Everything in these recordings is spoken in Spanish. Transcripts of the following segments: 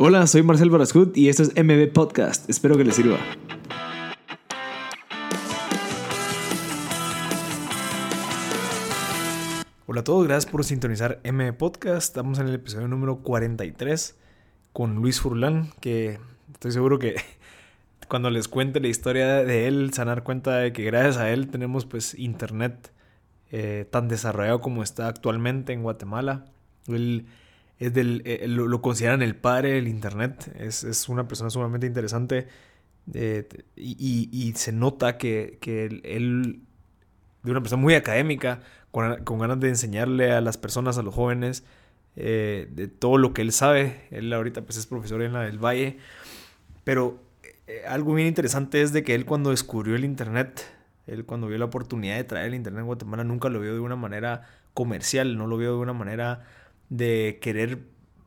Hola, soy Marcel Barascut y esto es MB Podcast. Espero que les sirva. Hola a todos, gracias por sintonizar MB Podcast. Estamos en el episodio número 43 con Luis Furlan, que estoy seguro que cuando les cuente la historia de él, se van a dar cuenta de que gracias a él tenemos pues internet eh, tan desarrollado como está actualmente en Guatemala. Es del, eh, lo, consideran el padre del Internet, es, es una persona sumamente interesante eh, y, y, se nota que, que él, de una persona muy académica, con, con, ganas de enseñarle a las personas, a los jóvenes, de todo lo que él sabe. Él ahorita pues es profesor en la del Valle, pero algo bien interesante es de que él cuando descubrió el Internet, él cuando vio la oportunidad de traer el Internet en Guatemala, nunca lo vio de una manera comercial, no lo vio de una manera de querer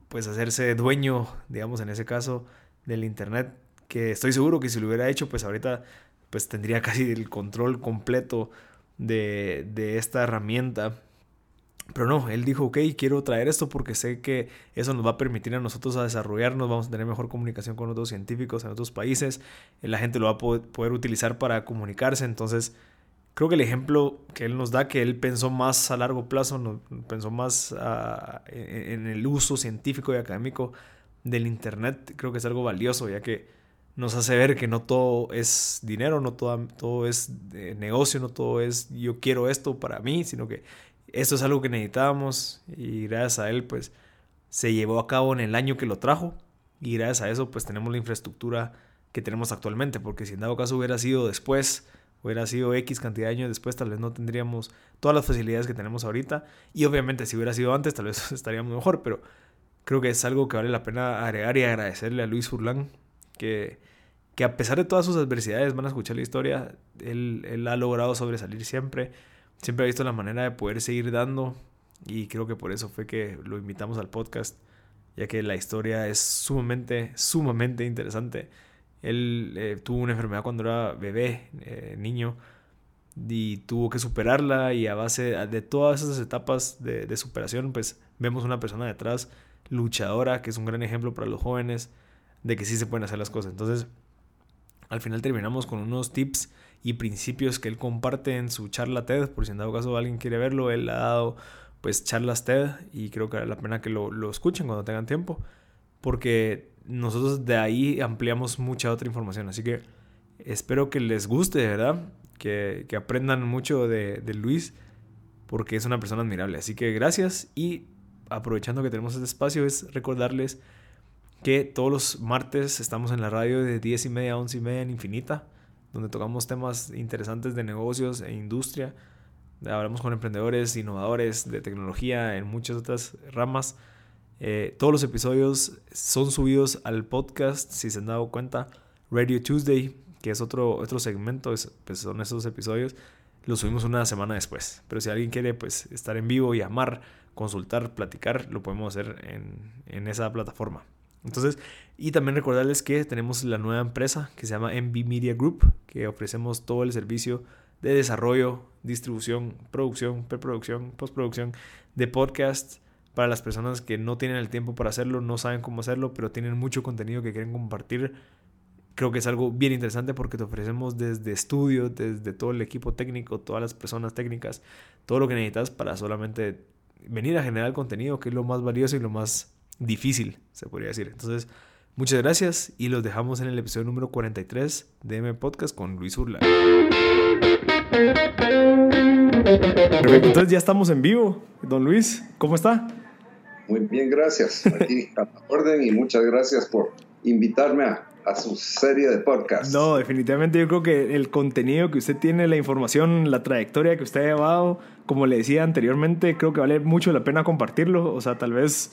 pues hacerse dueño, digamos en ese caso, del Internet, que estoy seguro que si lo hubiera hecho, pues ahorita pues tendría casi el control completo de, de esta herramienta. Pero no, él dijo, ok, quiero traer esto porque sé que eso nos va a permitir a nosotros a desarrollarnos, vamos a tener mejor comunicación con otros científicos en otros países, la gente lo va a poder, utilizar para comunicarse, entonces creo que el ejemplo que él nos da, que él pensó más a largo plazo, pensó más ah, en, el uso científico y académico del Internet, creo que es algo valioso, ya que nos hace ver que no todo es dinero, no todo, todo es negocio, no todo es yo quiero esto para mí, sino que esto es algo que necesitábamos. Y gracias a él pues se llevó a cabo en el año que lo trajo. Y gracias a eso pues tenemos la infraestructura que tenemos actualmente porque si en dado caso hubiera sido después hubiera sido X cantidad de años después tal vez no tendríamos todas las facilidades que tenemos ahorita y obviamente si hubiera sido antes tal vez estaríamos mejor pero creo que es algo que vale la pena agregar y agradecerle a Luis Furlan que, que a pesar de todas sus adversidades van a escuchar la historia él, él ha logrado sobresalir siempre siempre ha visto la manera de poder seguir dando y creo que por eso fue que lo invitamos al podcast, ya que la historia es sumamente, sumamente interesante. Él eh, tuvo una enfermedad cuando era bebé, eh, niño, y tuvo que superarla y a base de todas esas etapas de, superación, pues vemos una persona detrás luchadora, que es un gran ejemplo para los jóvenes de que sí se pueden hacer las cosas. Entonces, al final terminamos con unos tips y principios que él comparte en su charla TED, por si en dado caso alguien quiere verlo, él ha dado pues charlas TED y creo que vale la pena que lo escuchen cuando tengan tiempo, porque nosotros de ahí ampliamos mucha otra información, así que espero que les guste, verdad, que, que aprendan mucho de, de Luis, porque es una persona admirable, así que gracias y aprovechando que tenemos este espacio es recordarles que todos los martes estamos en la radio de 10 y media a 11 y media en Infinita donde tocamos temas interesantes de negocios e industria. Hablamos con emprendedores, innovadores de tecnología en muchas otras ramas. Eh, todos los episodios son subidos al podcast, si se han dado cuenta. Radio Tuesday, que es otro, otro segmento, pues son esos episodios, los subimos una semana después. Pero si alguien quiere pues, estar en vivo, llamar, consultar, platicar, lo podemos hacer en, en esa plataforma. Entonces, y también recordarles que tenemos la nueva empresa que se llama MB Media Group, que ofrecemos todo el servicio de desarrollo, distribución, producción, preproducción, postproducción de podcasts para las personas que no tienen el tiempo para hacerlo, no saben cómo hacerlo, pero tienen mucho contenido que quieren compartir. Creo que es algo bien interesante porque te ofrecemos desde estudio, desde todo el equipo técnico, todas las personas técnicas, todo lo que necesitas para solamente venir a generar contenido, que es lo más valioso y lo más difícil, se podría decir. Entonces, muchas gracias y los dejamos en el episodio número 43 de M Podcast con Luis Urla. Entonces ya estamos en vivo. Don Luis, ¿cómo está? Muy bien, gracias. Aquí a la orden y muchas gracias por invitarme a, a su serie de podcast. No, definitivamente yo creo que el contenido que usted tiene, la información, la trayectoria que usted ha llevado, como le decía anteriormente, creo que vale mucho la pena compartirlo. O sea, tal vez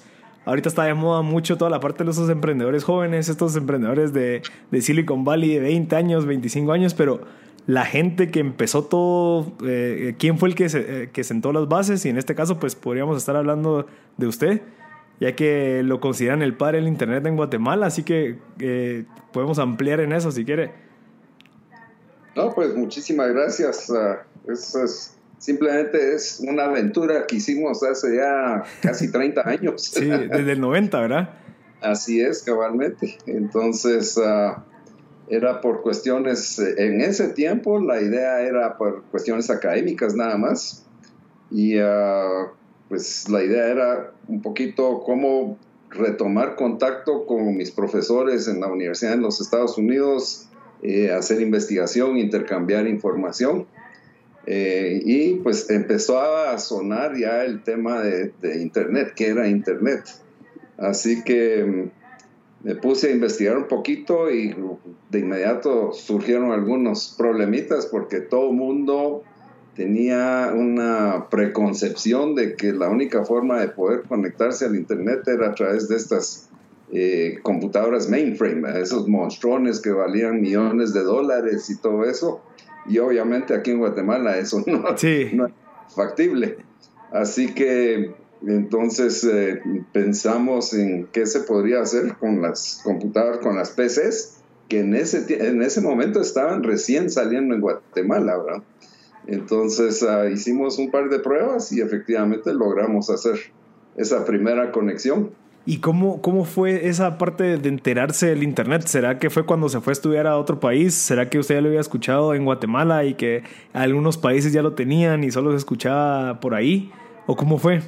Ahorita está de moda mucho toda la parte de esos emprendedores jóvenes, estos emprendedores de, de Silicon Valley de 20 años, 25 años, pero la gente que empezó todo, eh, quién fue el que, eh, que sentó las bases y en este caso pues podríamos estar hablando de usted, ya que lo consideran el padre del Internet en Guatemala, así que eh, podemos ampliar en eso si quiere. No, pues muchísimas gracias. Uh, es Simplemente es una aventura que hicimos hace ya casi 30 años. Sí, desde el 90, ¿verdad? Así es, cabalmente. Entonces, ah, era por cuestiones, en ese tiempo la idea era por cuestiones académicas nada más. Y ah, pues la idea era un poquito cómo retomar contacto con mis profesores en la universidad en los Estados Unidos, eh, hacer investigación, intercambiar información. Eh, y pues empezó a sonar ya el tema de, de Internet, que era Internet. Así que mm, me puse a investigar un poquito y de inmediato surgieron algunos problemitas porque todo mundo tenía una preconcepción de que la única forma de poder conectarse al Internet era a través de estas eh, computadoras mainframe, esos monstruones que valían millones de dólares y todo eso. Y obviamente aquí en Guatemala eso no, no es factible. Así que entonces eh, pensamos en qué se podría hacer con las computadoras, con las PCs, que en ese, en ese momento estaban recién saliendo en Guatemala, ¿verdad? Entonces ah, hicimos un par de pruebas y efectivamente logramos hacer esa primera conexión. ¿Y cómo, cómo fue esa parte de enterarse del Internet? ¿Será que fue cuando se fue a estudiar a otro país? ¿Será que usted ya lo había escuchado en Guatemala y que algunos países ya lo tenían y solo se escuchaba por ahí? ¿O cómo fue?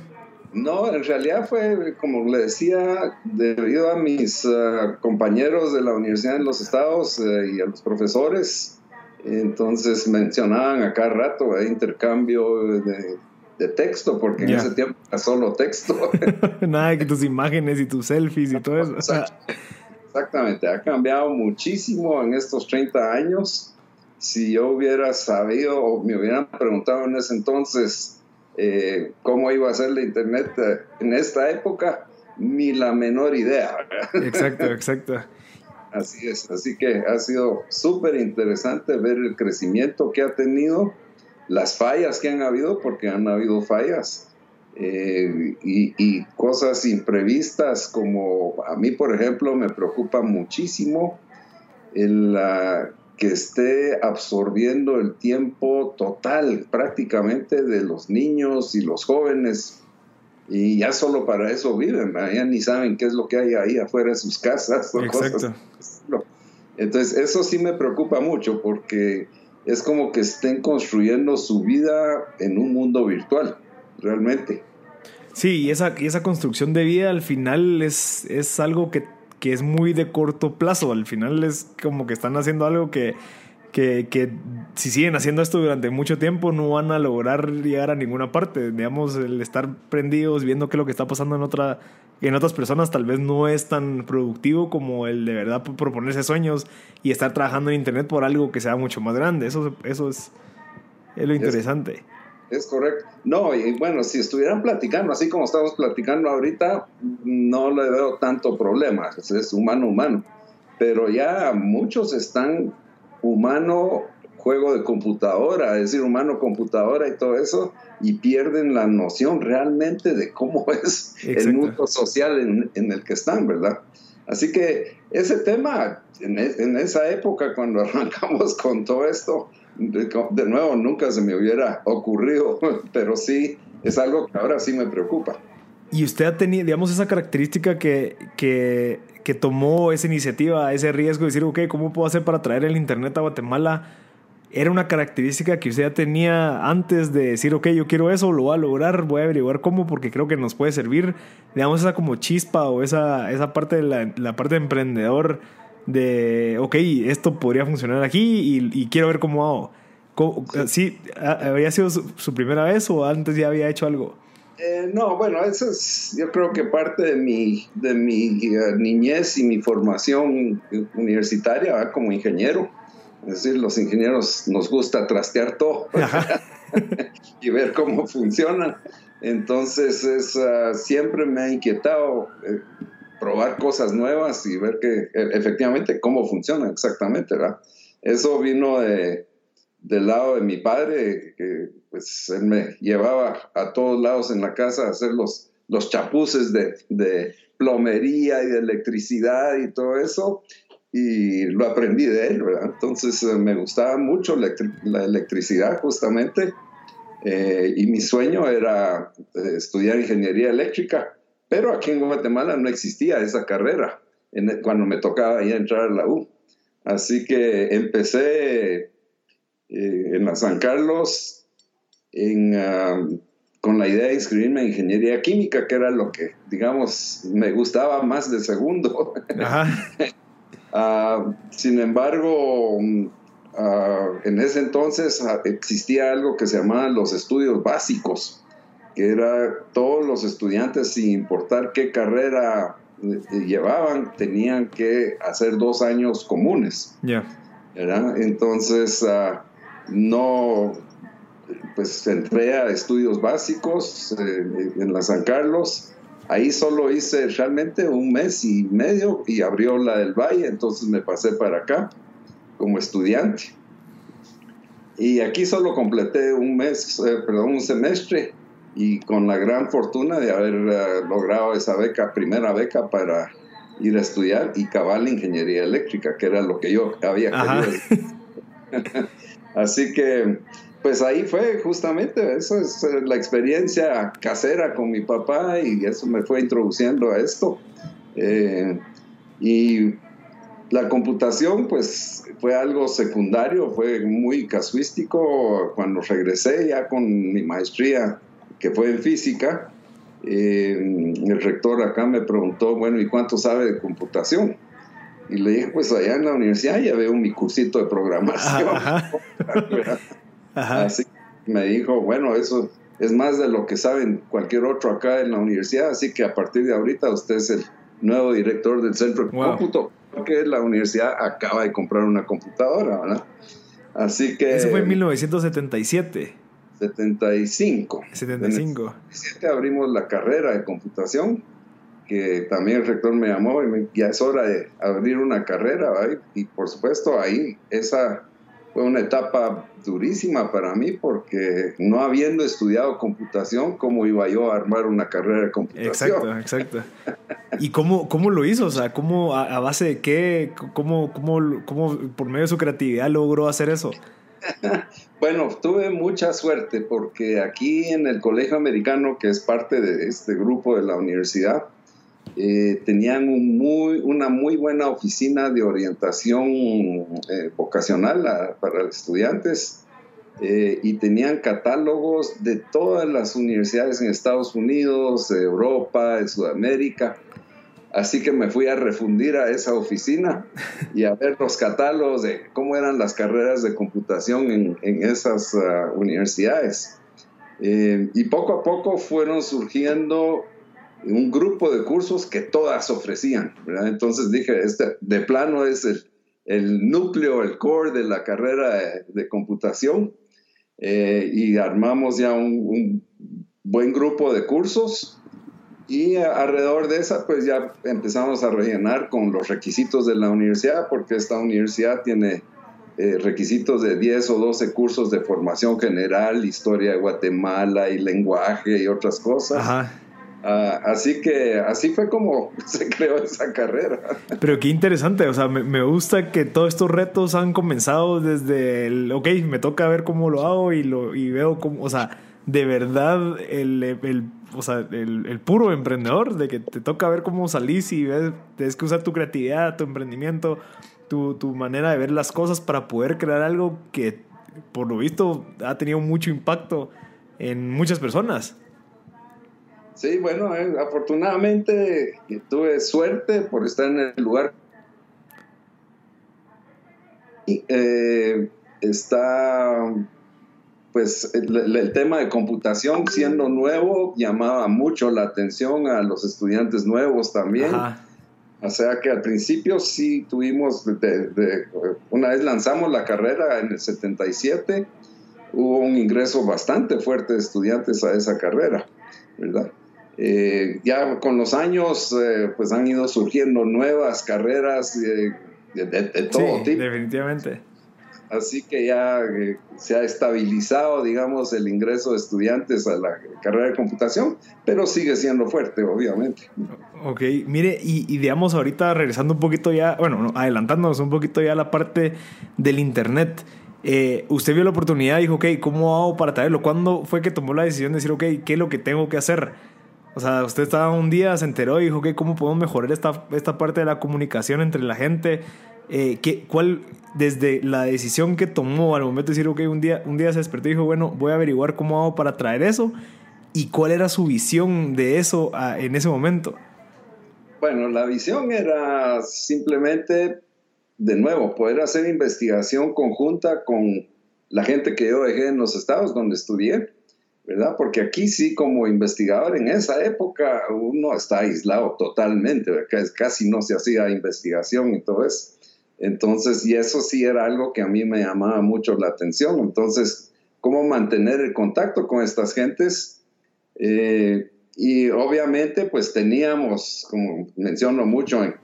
No, en realidad fue, como le decía, debido a mis ah, compañeros de la Universidad de los Estados eh, y a los profesores, entonces mencionaban a cada rato el intercambio de, texto, porque en ese tiempo era solo texto. Nada que tus imágenes y tus selfies y todo eso. Exactamente, ha cambiado muchísimo en estos 30 años. Si yo hubiera sabido o me hubieran preguntado en ese entonces eh, cómo iba a ser la Internet eh, en esta época, ni la menor idea. Exacto, exacto. Así es, así que ha sido súper interesante ver el crecimiento que ha tenido, las fallas que han habido, porque han habido fallas, eh, y, cosas imprevistas como a mí, por ejemplo, me preocupa muchísimo el, que esté absorbiendo el tiempo total prácticamente de los niños y los jóvenes y ya solo para eso viven, ya ni saben qué es lo que hay ahí afuera de sus casas. Exacto. Entonces, eso sí me preocupa mucho porque es como que estén construyendo su vida en un mundo virtual, realmente. Sí, y esa, y esa construcción de vida al final es, es algo que, que es muy de corto plazo. Al final es como que están haciendo algo que que, que, si siguen haciendo esto durante mucho tiempo no van a lograr llegar a ninguna parte. Digamos, el estar prendidos, viendo qué es lo que está pasando en, otra, en otras personas, tal vez no es tan productivo como el de verdad proponerse sueños y estar trabajando en Internet por algo que sea mucho más grande. Eso, eso es, es lo interesante. Es, correcto. No, y bueno, si estuvieran platicando así como estamos platicando ahorita, no le veo tanto problema. Es humano, humano. Pero ya muchos están humano juego de computadora, es decir, humano computadora y todo eso, y pierden la noción realmente de cómo es el mundo social en, el que están, ¿verdad? Así que ese tema, en, e, esa época, cuando arrancamos con todo esto, de, nuevo, nunca se me hubiera ocurrido, pero sí, es algo que ahora sí me preocupa. Y usted ha tenido, digamos, esa característica que, que que tomó esa iniciativa, ese riesgo de decir, ok, ¿cómo puedo hacer para traer el Internet a Guatemala? Era una característica que usted ya tenía antes de decir, ok, yo quiero eso, lo voy a lograr, voy a averiguar cómo porque creo que nos puede servir. Digamos, esa como chispa o esa, esa parte de la, parte de emprendedor de, ok, esto podría funcionar aquí y, quiero ver cómo hago. ¿Sí? ¿Había sido su primera vez o antes ya había hecho algo? Eh, no, bueno, eso es, yo creo que parte de mi, de mi eh, niñez y mi formación universitaria como ingeniero. Es decir, los ingenieros nos gusta trastear todo y ver cómo funciona. Entonces, es, ah, siempre me ha inquietado eh, probar cosas nuevas y ver que efectivamente cómo funciona exactamente, ¿verdad? Eso vino de, del lado de mi padre, que pues él me llevaba a todos lados en la casa a hacer los, los chapuces de, de plomería y de electricidad y todo eso, y lo aprendí de él, ¿verdad? Entonces eh, me gustaba mucho la electricidad justamente, eh, y mi sueño era eh, estudiar ingeniería eléctrica, pero aquí en Guatemala no existía esa carrera cuando me tocaba ya entrar a la U. Así que empecé eh, en la San Carlos ah, con la idea de inscribirme en ingeniería química, que era lo que, digamos, me gustaba más de segundo. Ah, sin embargo, ah, en ese entonces existía algo que se llamaba los estudios básicos, que era todos los estudiantes, sin importar qué carrera eh, llevaban, tenían que hacer dos años comunes. Ya. Entonces, uh, no, pues entré a estudios básicos eh, en la San Carlos. Ahí solo hice realmente un mes y medio y abrió la del Valle, entonces me pasé para acá como estudiante. Y aquí solo completé un mes, eh, perdón, un semestre y con la gran fortuna de haber eh, logrado esa beca, primera beca para ir a estudiar y cabal ingeniería eléctrica, que era lo que yo había querido. Así que, pues ahí fue justamente, eso es eh, la experiencia casera con mi papá y eso me fue introduciendo a esto. Eh, y la computación, pues fue algo secundario, fue muy casuístico. Cuando regresé ya con mi maestría que fue en física, eh, el rector acá me preguntó, bueno, ¿y cuánto sabe de computación? Y le dije, pues allá en la universidad ya veo mi cursito de programación. Así me dijo, bueno, eso es más de lo que saben cualquier otro acá en la universidad, así que a partir de ahorita usted es el nuevo director del centro de cómputo, porque la universidad acaba de comprar una computadora, ¿verdad? Así que... Eso fue en 1977. 75. 75. En abrimos la carrera de computación, que también el rector me llamó y ya es hora de abrir una carrera, y por supuesto ahí esa fue una etapa durísima para mí porque no habiendo estudiado computación, ¿cómo iba yo a armar una carrera de computación? Exacto, exacto. ¿Y cómo, cómo lo hizo? O sea, ¿cómo, a, base de qué? ¿Cómo, cómo, cómo por medio de su creatividad logró hacer eso? bueno, tuve mucha suerte porque aquí en el Colegio Americano, que es parte de este grupo de la universidad, eh, tenían una muy buena oficina de orientación eh, vocacional para estudiantes eh, y tenían catálogos de todas las universidades en Estados Unidos, Europa, Sudamérica. Así que me fui a refundir a esa oficina y a ver los catálogos de cómo eran las carreras de computación en, esas ah, universidades. y poco a poco fueron surgiendo un grupo de cursos que todas ofrecían. Entonces dije, este de plano es el, el, núcleo, el core de la carrera de, computación. Eh, y armamos ya un, buen grupo de cursos y alrededor de esa pues ya empezamos a rellenar con los requisitos de la universidad porque esta universidad tiene eh, requisitos de 10 o 12 cursos de formación general, historia de Guatemala y lenguaje y otras cosas. Ajá. Ah, así que así fue como se creó esa carrera. Pero qué interesante, o sea, me, gusta que todos estos retos han comenzado desde el, ok, me toca ver cómo lo hago y, lo, y veo cómo, o sea, de verdad el, el o sea, el, el, puro emprendedor, de que te toca ver cómo salís y ves, tienes que usar tu creatividad, tu emprendimiento, tu, tu manera de ver las cosas para poder crear algo que por lo visto ha tenido mucho impacto en muchas personas. Sí, bueno, eh, afortunadamente tuve suerte por estar en el lugar. Y, eh, está, pues, el, tema de computación siendo nuevo llamaba mucho la atención a los estudiantes nuevos también. O sea que al principio sí tuvimos, una vez lanzamos la carrera en el 77, hubo un ingreso bastante fuerte de estudiantes a esa carrera, ¿verdad? Eh, ya con los años, eh, pues han ido surgiendo nuevas carreras de, todo tipo. Definitivamente. Así que ya eh, se ha estabilizado, digamos, el ingreso de estudiantes a la carrera de computación, pero sigue siendo fuerte, obviamente. Ok, mire, y, digamos ahorita regresando un poquito ya, bueno, adelantándonos un poquito ya a la parte del Internet. usted vio la oportunidad y dijo, ok, ¿cómo hago para traerlo? ¿Cuándo fue que tomó la decisión de decir, ok, ¿qué es lo que tengo que hacer? O sea, usted estaba un día, se enteró y dijo, que ¿cómo podemos mejorar esta, esta parte de la comunicación entre la gente? Eh, ¿qué, ¿Cuál, desde la decisión que tomó al momento de decir, ok, un día, un día se despertó y dijo, bueno, voy a averiguar cómo hago para traer eso? ¿Y cuál era su visión de eso en ese momento? Bueno, la visión era simplemente, de nuevo, poder hacer investigación conjunta con la gente que yo dejé en los estados donde estudié, ¿verdad? Porque aquí sí, como investigador en esa época, uno está aislado totalmente, casi no se hacía investigación eso. Entonces, y eso sí era algo que a mí me llamaba mucho la atención. Entonces, ¿cómo mantener el contacto con estas gentes? Eh, y obviamente, pues teníamos, como menciono mucho en,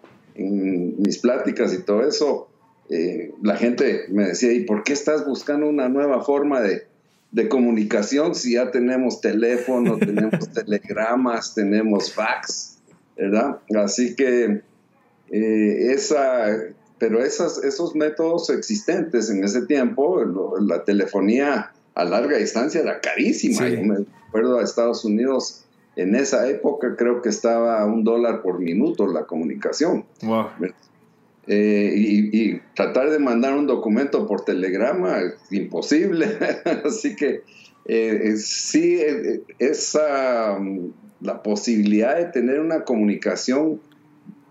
mis pláticas y todo eso, eh, la gente me decía, ¿y por qué estás buscando una nueva forma de, de comunicación si ya tenemos teléfono, tenemos telegramas, tenemos fax, ¿verdad? Así que eh, esa, pero esas, esos métodos existentes en ese tiempo, la telefonía a larga distancia era carísima. Yo me acuerdo a Estados Unidos en esa época creo que estaba a un dólar por minuto la comunicación. Eh, y, tratar de mandar un documento por telegrama es imposible. Así que eh, sí, eh, esa, mm, la posibilidad de tener una comunicación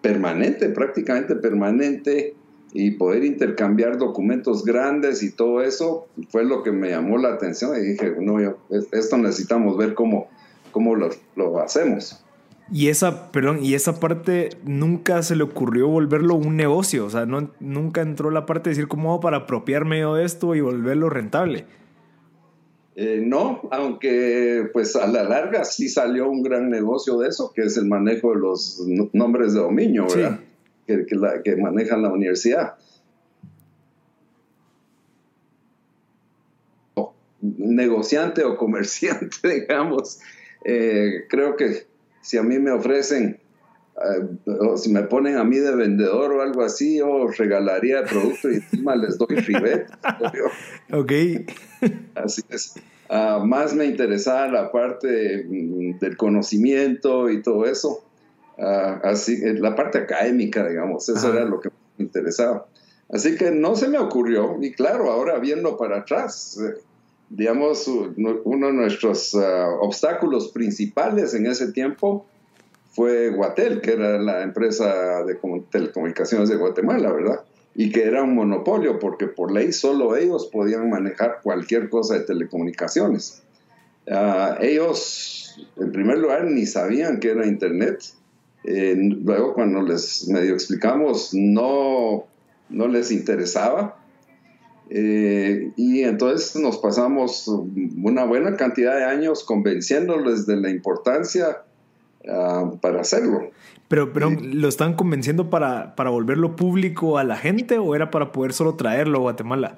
permanente, prácticamente permanente, y poder intercambiar documentos grandes y todo eso fue lo que me llamó la atención y dije, no, esto necesitamos ver cómo, cómo lo, hacemos. Y esa, perdón, y esa parte nunca se le ocurrió volverlo un negocio, o sea, nunca entró la parte de decir cómo hago para apropiarme de esto y volverlo rentable. Eh, no, aunque pues a la larga sí salió un gran negocio de eso, que es el manejo de los nombres de dominio, ¿verdad? Que, que, la, que maneja la universidad. negociante o comerciante, digamos, eh, creo que si a mí me ofrecen, o si me ponen a mí de vendedor o algo así, yo regalaría el producto y encima les doy ribet. ok. Así es. Ah, más me interesaba la parte mm, del conocimiento y todo eso. Uh, así, eh, la parte académica, digamos, eso era lo que me interesaba. Así que no se me ocurrió, y claro, ahora viendo para atrás, digamos, uno de nuestros ah, obstáculos principales en ese tiempo fue Guatel, que era la empresa de telecomunicaciones de Guatemala, ¿verdad? Y que era un monopolio, porque por ley solo ellos podían manejar cualquier cosa de telecomunicaciones. Ah, ellos, en primer lugar, ni sabían que era Internet. Eh, luego, cuando les medio explicamos, no, no les interesaba. Eh, y entonces nos pasamos una buena cantidad de años convenciéndoles de la importancia ah, para hacerlo. Pero, pero ¿lo están convenciendo para, para volverlo público a la gente o era para poder solo traerlo a Guatemala?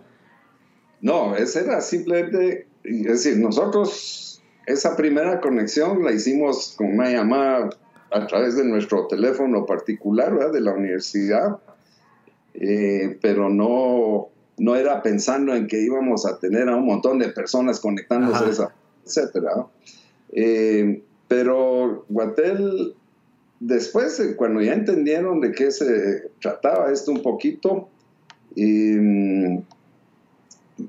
No, esa era simplemente, es decir, nosotros esa primera conexión la hicimos con una llamada a través de nuestro teléfono particular de la universidad, eh, pero no, no era pensando en que íbamos a tener a un montón de personas conectándose, esa, etcétera. Eh, pero Guatel, después, eh, cuando ya entendieron de qué se trataba esto un poquito, em,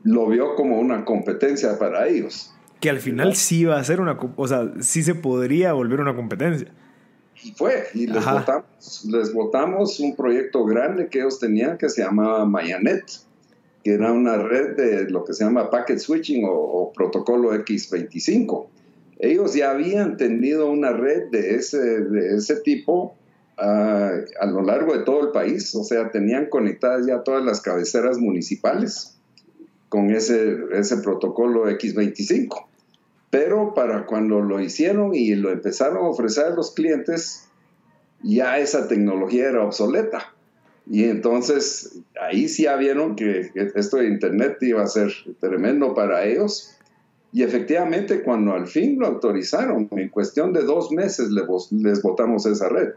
lo vio como una competencia para ellos. Que al final sí iba a ser una, o sea, sí se podría volver una competencia. Y fue, y les votamos, les votamos un proyecto grande que ellos tenían que se llamaba Mayanet que era una red de lo que se llama packet switching o, protocolo X25. Ellos ya habían tenido una red de ese, de ese tipo ah, a lo largo de todo el país, o sea, tenían conectadas ya todas las cabeceras municipales con ese, ese protocolo X25. Pero para cuando lo hicieron y lo empezaron a ofrecer a los clientes, ya esa tecnología era obsoleta. Y entonces ahí sí ya vieron que, esto de Internet iba a ser tremendo para ellos. Y efectivamente, cuando al fin lo autorizaron, en cuestión de dos meses les, votamos esa red.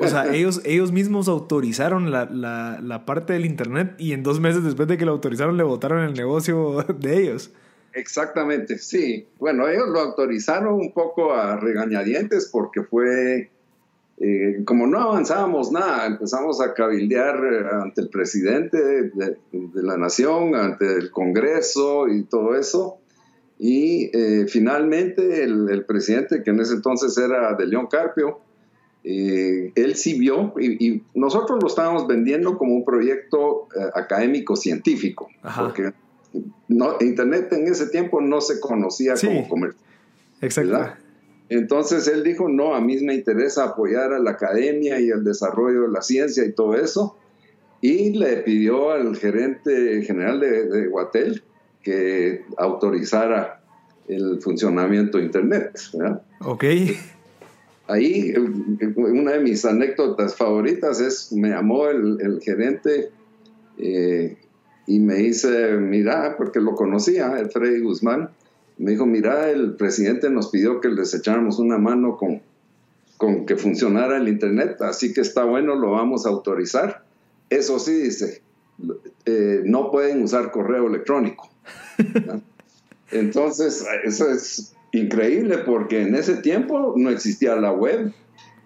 O sea, ellos, ellos mismos autorizaron la, la, parte del Internet y en dos meses después de que lo autorizaron le votaron el negocio de ellos. exactamente, sí. Bueno, ellos lo autorizaron un poco a regañadientes porque fue, eh, como no avanzábamos nada, empezamos a cabildear eh, ante el presidente de, la nación, ante el Congreso y todo eso. Y eh, finalmente el, el, presidente, que en ese entonces era de León Carpio, eh, él sí vio, y, nosotros lo estábamos vendiendo como un proyecto eh, académico científico, porque no, Internet en ese tiempo no se conocía como comercio. Exacto. Entonces él dijo, no, a mí me interesa apoyar a la academia y el desarrollo de la ciencia y todo eso. Y le pidió al gerente general de, de Guatel que autorizara el funcionamiento de Internet. ¿verdad? Ok ahí una de mis anécdotas favoritas es, me llamó el, gerente eh, y me dice, mira, porque lo conocía, el Freddy Guzmán, me dijo, mira, el presidente nos pidió que les echáramos una mano con, con que funcionara el Internet, así que está bueno, lo vamos a autorizar. Eso sí, dice, eh, no pueden usar correo electrónico. Entonces, eso es increíble porque en ese tiempo no existía la web,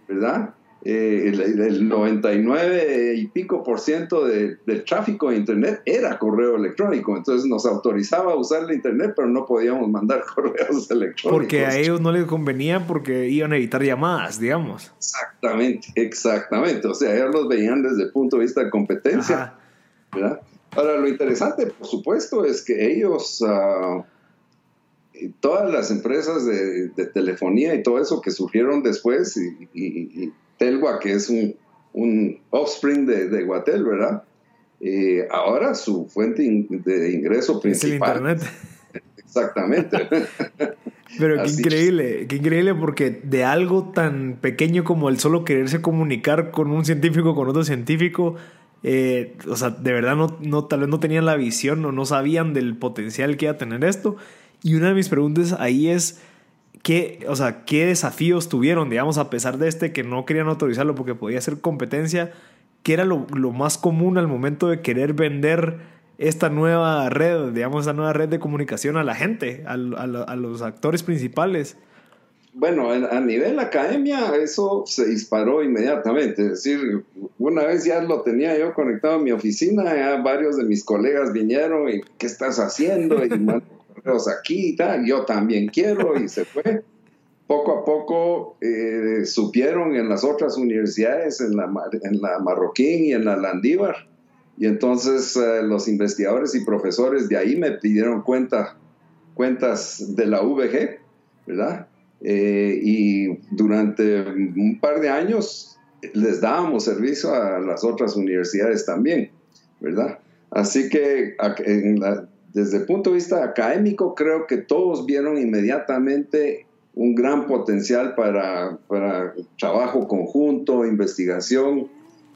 ¿verdad? Eh, el, 99 y pico por ciento del tráfico de Internet era correo electrónico, entonces nos autorizaba a usar la Internet, pero no podíamos mandar correos electrónicos. Porque a ellos no les convenía porque iban a evitar llamadas, digamos. Exactamente, exactamente. O sea, ellos los veían desde el punto de vista de competencia. ¿verdad? Ahora, lo interesante, por supuesto, es que ellos... Uh, todas las empresas de, telefonía y todo eso que surgieron después, y, Telwa, que es un, un offspring de, de Guatel, ¿verdad? Eh, ahora su fuente de ingreso principal. Es el Internet. Exactamente. Pero qué increíble, qué increíble porque de algo tan pequeño como el solo quererse comunicar con un científico, con otro científico, eh, o sea, de verdad no, tal vez no tenían la visión o no sabían del potencial que iba a tener esto. Y una de mis preguntas ahí es, ¿qué, o sea, ¿qué desafíos tuvieron, digamos, a pesar de este que no querían autorizarlo porque podía ser competencia? ¿Qué era lo, más común al momento de querer vender esta nueva red, digamos, esta nueva red de comunicación a la gente, a, los actores principales? Bueno, a nivel academia eso se disparó inmediatamente. Es decir, una vez ya lo tenía yo conectado a mi oficina, ya varios de mis colegas vinieron y ¿qué estás haciendo? Y aquí y tal, yo también quiero y se fue. Poco a poco eh, supieron en las otras universidades, en la, en la Marroquín y en la Landívar, y entonces eh, los investigadores y profesores de ahí me pidieron cuenta, cuentas de la VG, ¿verdad? Eh, y durante un par de años les dábamos servicio a las otras universidades también, ¿verdad? Así que desde el punto de vista académico, creo que todos vieron inmediatamente un gran potencial para, trabajo conjunto, investigación,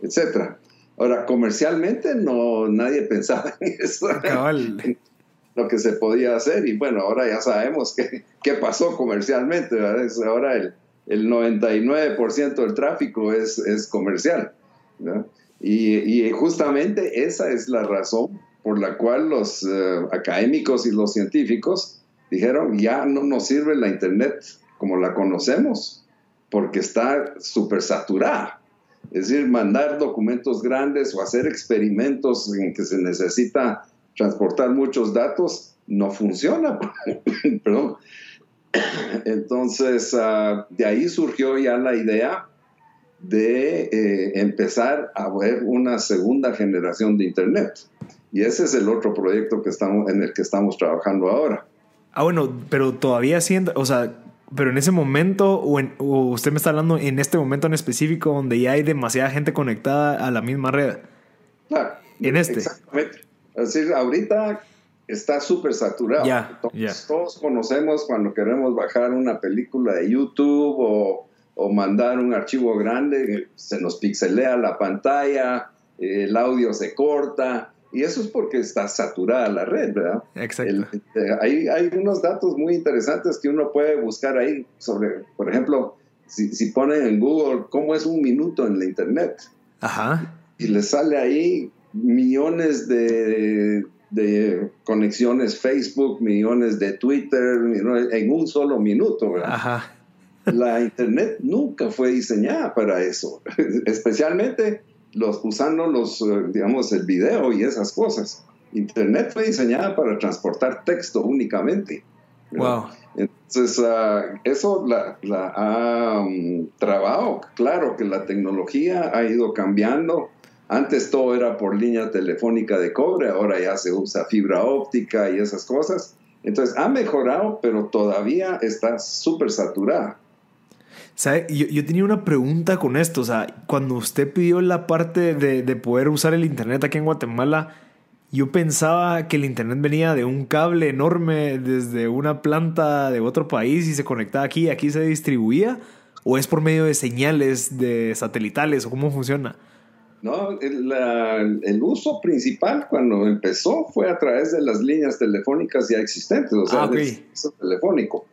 etc. Ahora, comercialmente no nadie pensaba en eso. Lo que se podía hacer y bueno, ahora ya sabemos qué, qué pasó comercialmente. Ahora el, el 99% del tráfico es, es comercial. Y, y, justamente esa es la razón por la cual los eh, académicos y los científicos dijeron, ya no nos sirve la Internet como la conocemos, porque está súper saturada. Es decir, mandar documentos grandes o hacer experimentos en que se necesita transportar muchos datos no funciona. Perdón. Entonces, ah, de ahí surgió ya la idea de eh, empezar a ver una segunda generación de Internet. Y ese es el otro proyecto que estamos, en el que estamos trabajando ahora. Ah, bueno, pero todavía siendo, o sea, pero en ese momento, o, usted me está hablando en este momento en específico donde ya hay demasiada gente conectada a la misma red. Claro. En este. Exactamente. Es decir, ahorita está súper saturado. Ya, todos, todos, conocemos cuando queremos bajar una película de YouTube o, o, mandar un archivo grande, se nos pixelea la pantalla, el audio se corta. Y eso es porque está saturada la red, ¿verdad? Exacto. Eh, hay, hay, unos datos muy interesantes que uno puede buscar ahí sobre, por ejemplo, si, si ponen en Google cómo es un minuto en la Internet. Ajá. Y le sale ahí millones de de conexiones Facebook, millones de Twitter en un solo minuto. La Internet nunca fue diseñada para eso, especialmente los, usando los, eh, digamos, el video y esas cosas. Internet fue diseñada para transportar texto únicamente. Wow. Entonces, ah, eso la, ha um, trabado. Claro que la tecnología ha ido cambiando. Antes todo era por línea telefónica de cobre, ahora ya se usa fibra óptica y esas cosas. Entonces, ha mejorado, pero todavía está súper saturada. ¿Sabe? Yo, tenía una pregunta con esto. O sea, cuando usted pidió la parte de, de poder usar el Internet aquí en Guatemala, yo pensaba que el internet venía de un cable enorme desde una planta de otro país y se conectaba aquí y aquí se distribuía. ¿O es por medio de señales de satelitales o cómo funciona? No, el, uso principal cuando empezó fue a través de las líneas telefónicas ya existentes, o sea, ah, el telefónico,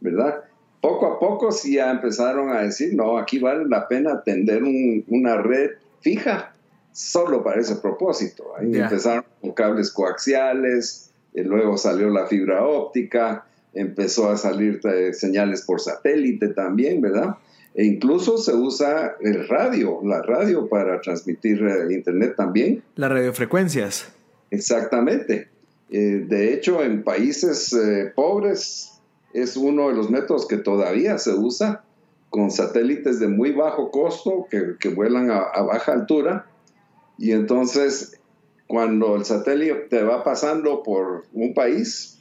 ¿verdad? Poco a poco sí ya empezaron a decir, no, aquí vale la pena atender una red fija solo para ese propósito. Ahí empezaron con cables coaxiales, y luego salió la fibra óptica, empezó a salir eh, señales por satélite también, ¿verdad? E incluso se usa el radio, la radio para transmitir eh, internet también. Las radiofrecuencias. Exactamente. Eh, de hecho, en países pobres es uno de los métodos que todavía se usa con satélites de muy bajo costo que, vuelan a baja altura y entonces, cuando el satélite va pasando por un país,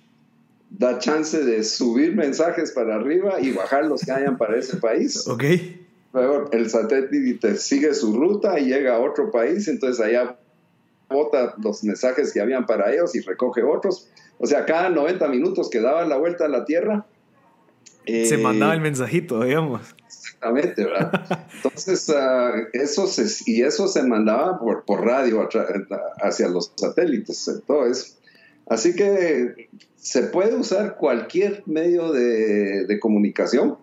da chance de subir mensajes para arriba y bajar los que hayan para ese país. Ok. Luego el satélite sigue su ruta y llega a otro país, entonces allá bota los mensajes que habían para ellos y recoge otros. O sea, cada 90 minutos que daba la vuelta a la Tierra. se mandaba el mensajito, digamos. Exactamente, ¿verdad? Entonces, eso se, y eso se mandaba por, por radio hacia los satélites, todo eso. Así que se puede usar cualquier medio de, comunicación,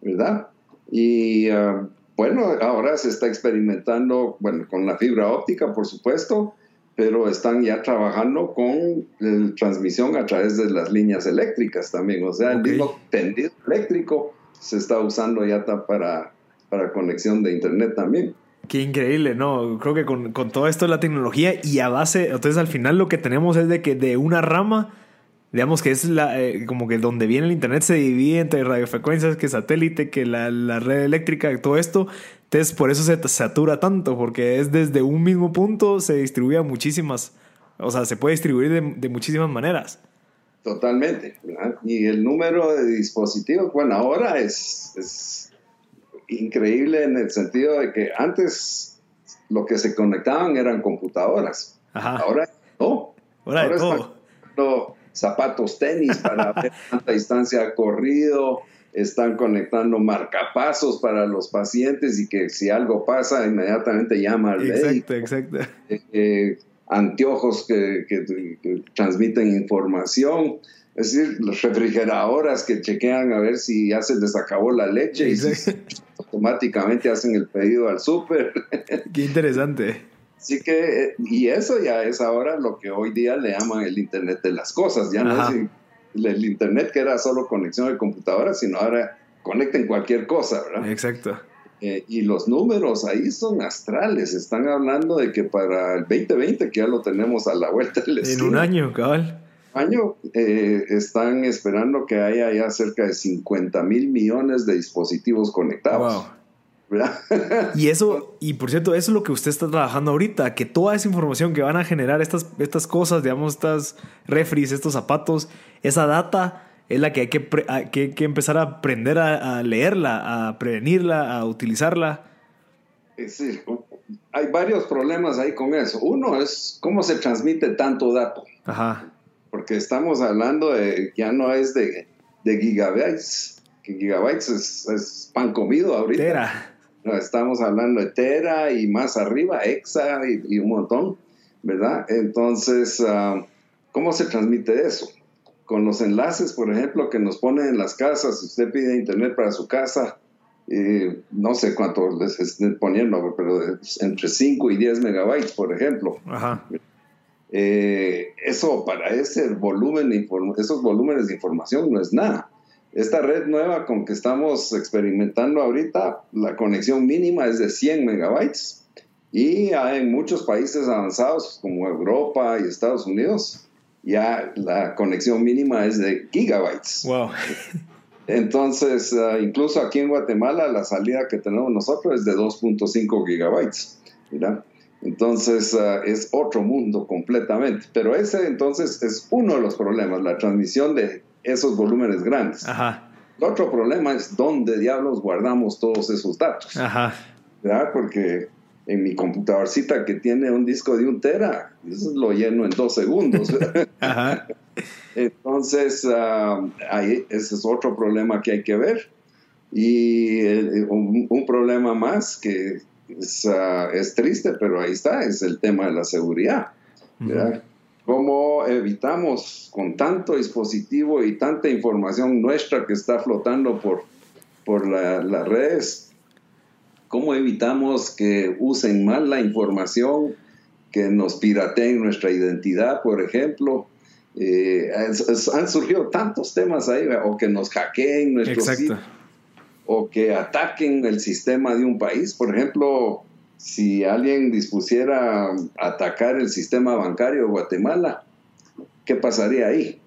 ¿verdad? Y ah, bueno, ahora se está experimentando, bueno, con la fibra óptica, por supuesto, pero están ya trabajando con transmisión a través de las líneas eléctricas también, o sea, el mismo tendido eléctrico se está usando ya para, para conexión de internet también. Qué increíble, ¿no? Creo que con, con, todo esto de la tecnología y a base, entonces al final lo que tenemos es de que de una rama, digamos que es la, eh, como que donde viene el Internet se divide entre radiofrecuencias, que satélite, que la, la red eléctrica, todo esto, entonces por eso se satura tanto, porque es desde un mismo punto, se distribuye a muchísimas, o sea, se puede distribuir de, de muchísimas maneras. Totalmente. Y el número de dispositivos, bueno, ahora es, es, increíble en el sentido de que antes lo que se conectaban eran computadoras. Ahora no. Ahora, Están zapatos tenis para ver cuánta distancia corrido. Están conectando marcapasos para los pacientes y que si algo pasa, inmediatamente llama al médico. Exacto, exacto. Eh, eh, anteojos que, transmiten información, es decir, refrigeradoras que chequean a ver si ya se les acabó la leche y automáticamente hacen el pedido al súper. Qué interesante. Así que, y eso ya es ahora lo que hoy día le llaman el Internet de las cosas, ya no es el Internet que era solo conexión de computadoras, sino ahora conecten cualquier cosa, ¿verdad? Exacto. Eh, y los números ahí son astrales. Están hablando de que para el 2020, que ya lo tenemos a la vuelta del En un año, cabal. Año, eh, están esperando que haya ya cerca de 50 mil millones de dispositivos conectados. Wow. y eso, y por cierto, eso es lo que usted está trabajando ahorita, que toda esa información que van a generar estas, estas cosas, digamos, estas refris, estos zapatos, esa data es la que hay que, que, empezar a aprender a, leerla, a prevenirla, a utilizarla. Sí, hay varios problemas ahí con eso. Uno es cómo se transmite tanto dato. Ajá. Porque estamos hablando de, ya no es de, de gigabytes, que gigabytes es, pan comido ahorita. Tera. No, estamos hablando de tera y más arriba, exa y, un montón, ¿verdad? Entonces, ah, ¿cómo se transmite eso? con los enlaces, por ejemplo, que nos ponen en las casas. Si usted pide internet para su casa, eh, no sé cuánto les estén poniendo, pero entre 5 y 10 megabytes, por ejemplo. Eh, eso para ese volumen, esos volúmenes de información no es nada. Esta red nueva con que estamos experimentando ahorita, la conexión mínima es de 100 megabytes y en muchos países avanzados como Europa y Estados Unidos, ya la conexión mínima es de gigabytes. Wow. Entonces, ah, incluso aquí en Guatemala, la salida que tenemos nosotros es de 2.5 gigabytes. Entonces, ah, es otro mundo completamente. Pero ese entonces es uno de los problemas, la transmisión de esos volúmenes grandes. Ajá. El otro problema es dónde diablos guardamos todos esos datos. Ajá. ¿verdad? Porque en mi computadorcita que tiene un disco de un tera, eso lo lleno en dos segundos. Ajá. Entonces, uh, ahí, ese es otro problema que hay que ver. Y un, problema más que es, uh, es, triste, pero ahí está, es el tema de la seguridad. ¿verdad? ¿Cómo evitamos con tanto dispositivo y tanta información nuestra que está flotando por, por las la redes? ¿Cómo evitamos que usen mal la información, que nos pirateen nuestra identidad, por ejemplo? Eh, han, surgido tantos temas ahí, o que nos hackeen nuestro sitio, o que ataquen el sistema de un país. Por ejemplo, si alguien dispusiera atacar el sistema bancario de Guatemala, ¿qué pasaría ahí?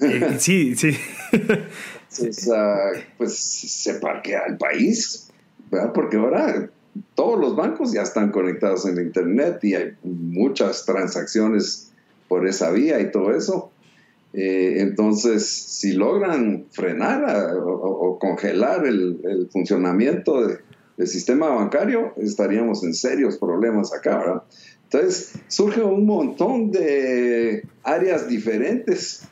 Eh, sí, sí. pues se parquea el país, ¿verdad? porque ahora todos los bancos ya están conectados en Internet y hay muchas transacciones por esa vía y todo eso. Eh, entonces, si logran frenar o, congelar el funcionamiento de, el sistema bancario, estaríamos en serios problemas acá. Entonces, surge un montón de áreas diferentes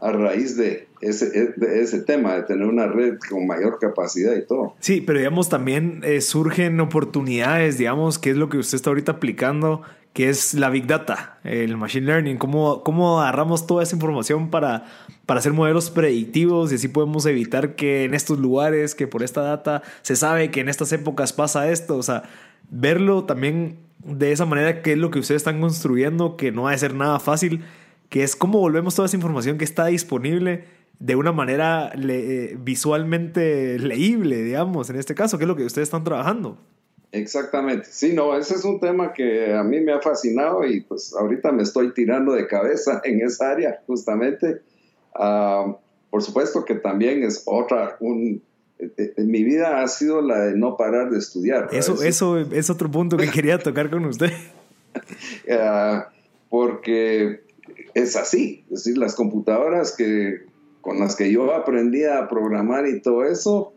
a raíz de ese, de ese tema, de tener una red con mayor capacidad y todo. Sí, pero digamos, también eh, surgen oportunidades, digamos, que es lo que usted está ahorita aplicando, que es la Big Data, el Machine Learning, cómo, cómo agarramos toda esa información para, para hacer modelos predictivos y así podemos evitar que en estos lugares, que por esta data se sabe que en estas épocas pasa esto, o sea, verlo también de esa manera, que es lo que ustedes están construyendo, que no va a ser nada fácil, que es cómo volvemos toda esa información que está disponible de una manera eh, visualmente leíble, digamos, en este caso, que es lo que ustedes están trabajando. Exactamente. Sí, no, ese es un tema que a mí me ha fascinado y pues ahorita me estoy tirando de cabeza en esa área, justamente. Ah, por supuesto que también es otra, un, en eh, eh, mi vida ha sido la de no parar de estudiar. Eso, eso es otro punto que quería tocar con usted. Ah, porque es así, es decir, las computadoras que, con las que yo aprendí a programar y todo eso,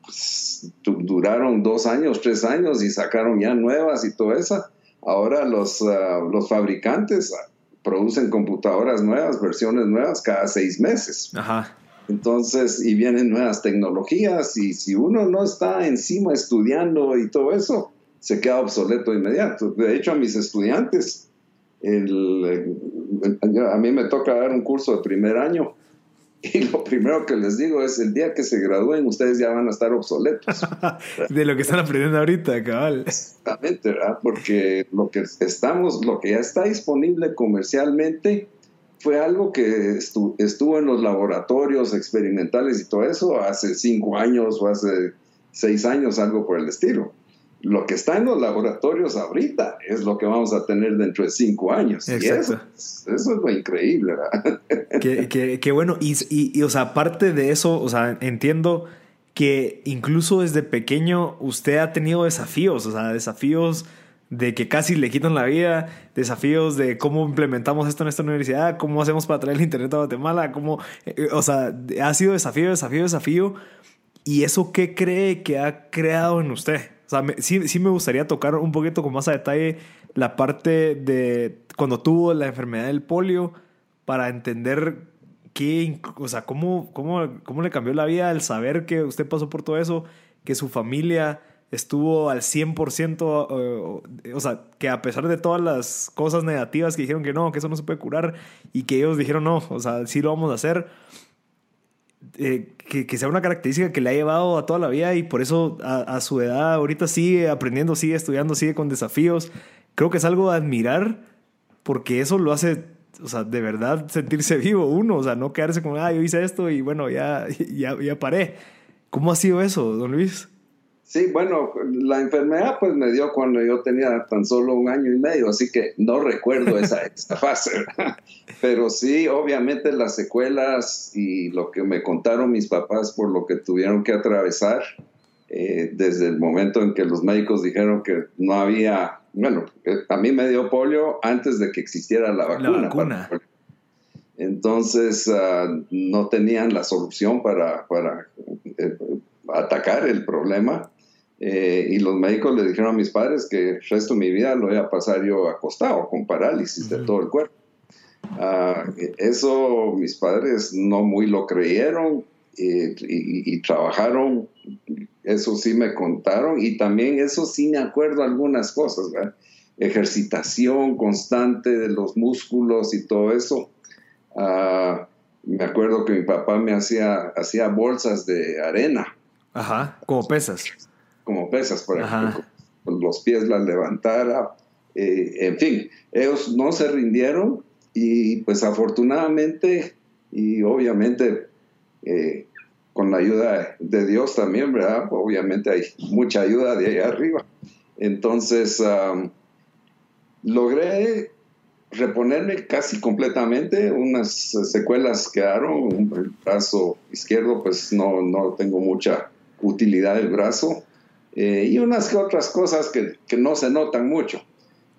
pues, duraron dos años, tres años y sacaron ya nuevas y todo eso. Ahora los, ah, los fabricantes producen computadoras nuevas, versiones nuevas cada seis meses. Ajá. Entonces, y vienen nuevas tecnologías y si uno no está encima estudiando y todo eso, se queda obsoleto inmediato. De hecho, a mis estudiantes, el, a mí me toca dar un curso de primer año y lo primero que les digo es, el día que se gradúen, ustedes ya van a estar obsoletos. de lo que están aprendiendo ahorita, cabal. Exactamente, ¿verdad? Porque lo que estamos, lo que ya está disponible comercialmente fue algo que estuvo en los laboratorios experimentales y todo eso hace cinco años o hace seis años, algo por el estilo lo que está en los laboratorios ahorita es lo que vamos a tener dentro de cinco años. eso, es lo increíble, ¿verdad? Qué, bueno. Y, y, o sea, aparte de eso, o sea, entiendo que incluso desde pequeño usted ha tenido desafíos, o sea, desafíos de que casi le quitan la vida, desafíos de cómo implementamos esto en esta universidad, cómo hacemos para traer el internet a Guatemala, cómo, eh, o sea, ha sido desafío, desafío, desafío. ¿Y eso qué cree que ha creado en usted? O sea, sí, sí me gustaría tocar un poquito con más a detalle la parte de cuando tuvo la enfermedad del polio para entender qué, o sea, cómo, cómo, cómo le cambió la vida al saber que usted pasó por todo eso, que su familia estuvo al 100%, eh, o sea, que a pesar de todas las cosas negativas que dijeron que no, que eso no se puede curar, y que ellos dijeron no, o sea, sí lo vamos a hacer, eh, que, sea una característica que le ha llevado a toda la vida y por eso a, su edad ahorita sigue aprendiendo, sigue estudiando, sigue con desafíos. Creo que es algo a admirar porque eso lo hace, o sea, de verdad sentirse vivo uno, o sea, no quedarse como, ah, yo hice esto y bueno, ya, ya, ya paré. ¿Cómo ha sido eso, don Luis? Sí, bueno, la enfermedad pues me dio cuando yo tenía tan solo un año y medio, así que no recuerdo esa, fase, pero sí, obviamente las secuelas y lo que me contaron mis papás por lo que tuvieron que atravesar eh, desde el momento en que los médicos dijeron que no había, bueno, eh, a mí me dio polio antes de que existiera la vacuna. Entonces ah, no tenían la solución para, para eh, atacar el problema eh, y los médicos le dijeron a mis padres que el resto de mi vida lo iba a pasar yo acostado, con parálisis de todo el cuerpo. Ah, eso mis padres no muy lo creyeron y, trabajaron, eso sí me contaron, y también eso sí me acuerdo algunas cosas, ejercitación constante de los músculos y todo eso. Ah, me acuerdo que mi papá me hacía, hacía bolsas de arena. Ajá, como pesas como pesas para que los pies las levantara. Eh, en fin, ellos no se rindieron y pues afortunadamente y obviamente eh, con la ayuda de Dios también, ¿verdad? Obviamente hay mucha ayuda de allá arriba. Entonces, logré reponerme casi completamente, unas secuelas quedaron, el brazo izquierdo pues no, no tengo mucha utilidad del brazo, eh, y unas que otras cosas que, que no se notan mucho.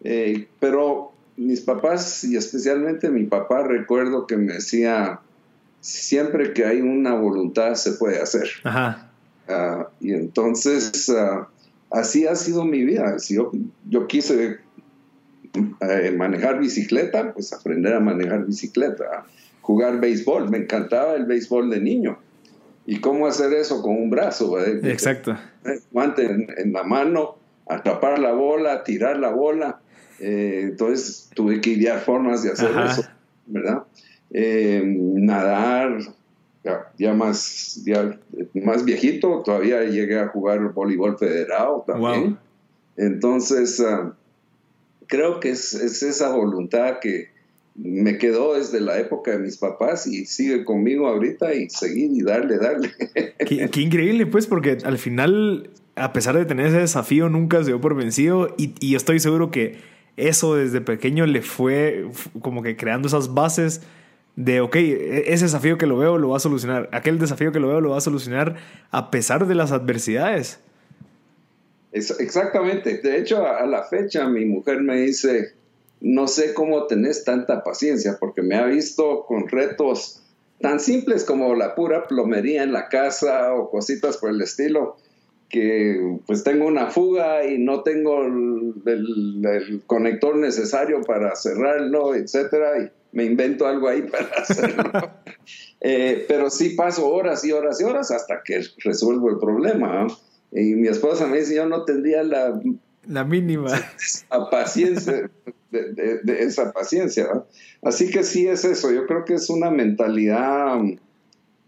Eh, pero mis papás, y especialmente mi papá, recuerdo que me decía, siempre que hay una voluntad se puede hacer. Ajá. Ah, y entonces, ah, así ha sido mi vida. Si yo, yo quise eh, manejar bicicleta, pues aprender a manejar bicicleta, jugar béisbol. Me encantaba el béisbol de niño. ¿Y cómo hacer eso con un brazo? Exacto. Guante en, la mano, atrapar la bola, tirar la bola. Eh, entonces tuve que idear formas de hacer eso, ¿verdad? Eh, nadar, ya, más, más viejito, todavía llegué a jugar voleibol federado también. Entonces, ah, creo que es, es esa voluntad que, me quedó desde la época de mis papás y sigue conmigo ahorita y seguir y darle, darle. Qué, increíble, pues, porque al final, a pesar de tener ese desafío, nunca se dio por vencido y, y estoy seguro que eso desde pequeño le fue como que creando esas bases de, ok, e, ese desafío que lo veo lo va a solucionar, aquel desafío que lo veo lo va a solucionar a pesar de las adversidades. Exactamente, de hecho a la fecha mi mujer me dice, no sé cómo tenés tanta paciencia, porque me ha visto con retos tan simples como la pura plomería en la casa o cositas por el estilo, que pues tengo una fuga y no tengo el, conector necesario para cerrarlo, etcétera, y me invento algo ahí para hacerlo. Eh, pero sí paso horas y horas y horas hasta que resuelvo el problema. Y mi esposa me dice, yo no tendría la... La mínima. La paciencia de, esa paciencia. Así que sí es eso, yo creo que es una mentalidad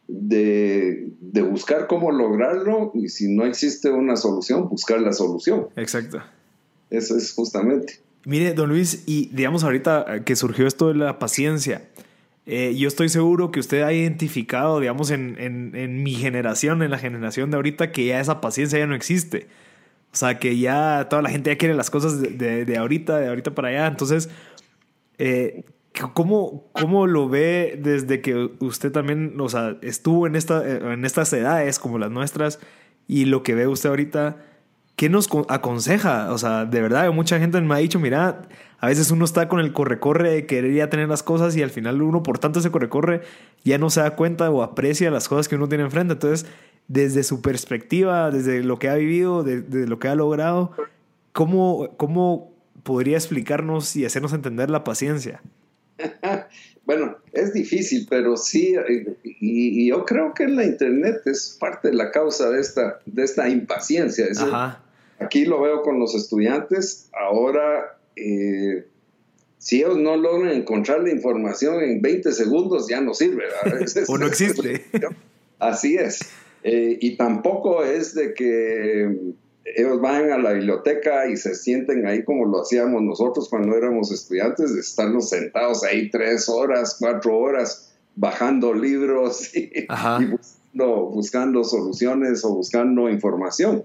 de, buscar cómo lograrlo y si no existe una solución, buscar la solución. Exacto. Eso es justamente. Mire, don Luis, y digamos ahorita que surgió esto de la paciencia, eh, yo estoy seguro que usted ha identificado, digamos, en, en, mi generación, en la generación de ahorita, que ya esa paciencia ya no existe. O sea, que ya toda la gente ya quiere las cosas de, de, ahorita, de ahorita para allá. Entonces, eh, ¿cómo, ¿cómo, lo ve desde que usted también, o sea, estuvo en, esta, en estas edades como las nuestras y lo que ve usted ahorita? ¿Qué nos aconseja? O sea, de verdad, mucha gente me ha dicho, mira, a veces uno está con el corre-corre de querer ya tener las cosas y al final uno, por tanto, ese corre-corre ya no se da cuenta o aprecia las cosas que uno tiene enfrente. Entonces, desde su perspectiva, desde lo que ha vivido, desde lo que ha logrado, ¿cómo, ¿cómo podría explicarnos y hacernos entender la paciencia? Bueno, es difícil, pero sí, y, yo creo que la Internet es parte de la causa de esta, de esta impaciencia. Aquí lo veo con los estudiantes, ahora, eh, si ellos no logran encontrar la información en 20 segundos, ya no sirve. o no existe. Así es. Eh, y tampoco es de que ellos van a la biblioteca y se sienten ahí como lo hacíamos nosotros cuando éramos estudiantes, de estarnos sentados ahí tres horas, cuatro horas, bajando libros y, buscando, soluciones o buscando información.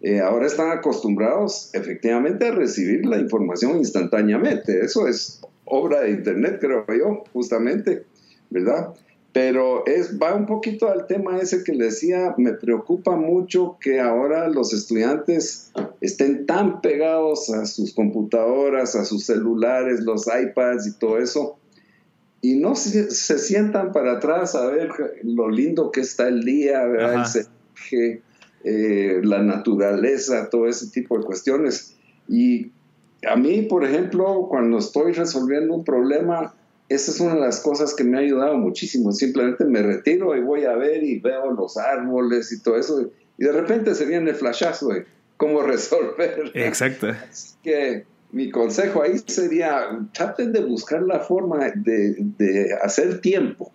Eh, ahora están acostumbrados efectivamente a recibir la información instantáneamente. Eso es obra de Internet, creo yo, justamente, ¿verdad? Pero es, va un poquito al tema ese que le decía, me preocupa mucho que ahora los estudiantes estén tan pegados a sus computadoras, a sus celulares, los iPads y todo eso, y no se, sientan para atrás a ver lo lindo que está el día, el eh, la naturaleza, todo ese tipo de cuestiones. Y a mí, por ejemplo, cuando estoy resolviendo un problema, esa es una de las cosas que me ha ayudado muchísimo. Simplemente me retiro y voy a ver y veo los árboles y todo eso. Y de repente se viene el flashazo de cómo resolver. Exacto. Así que mi consejo ahí sería, traten de buscar la forma de, hacer tiempo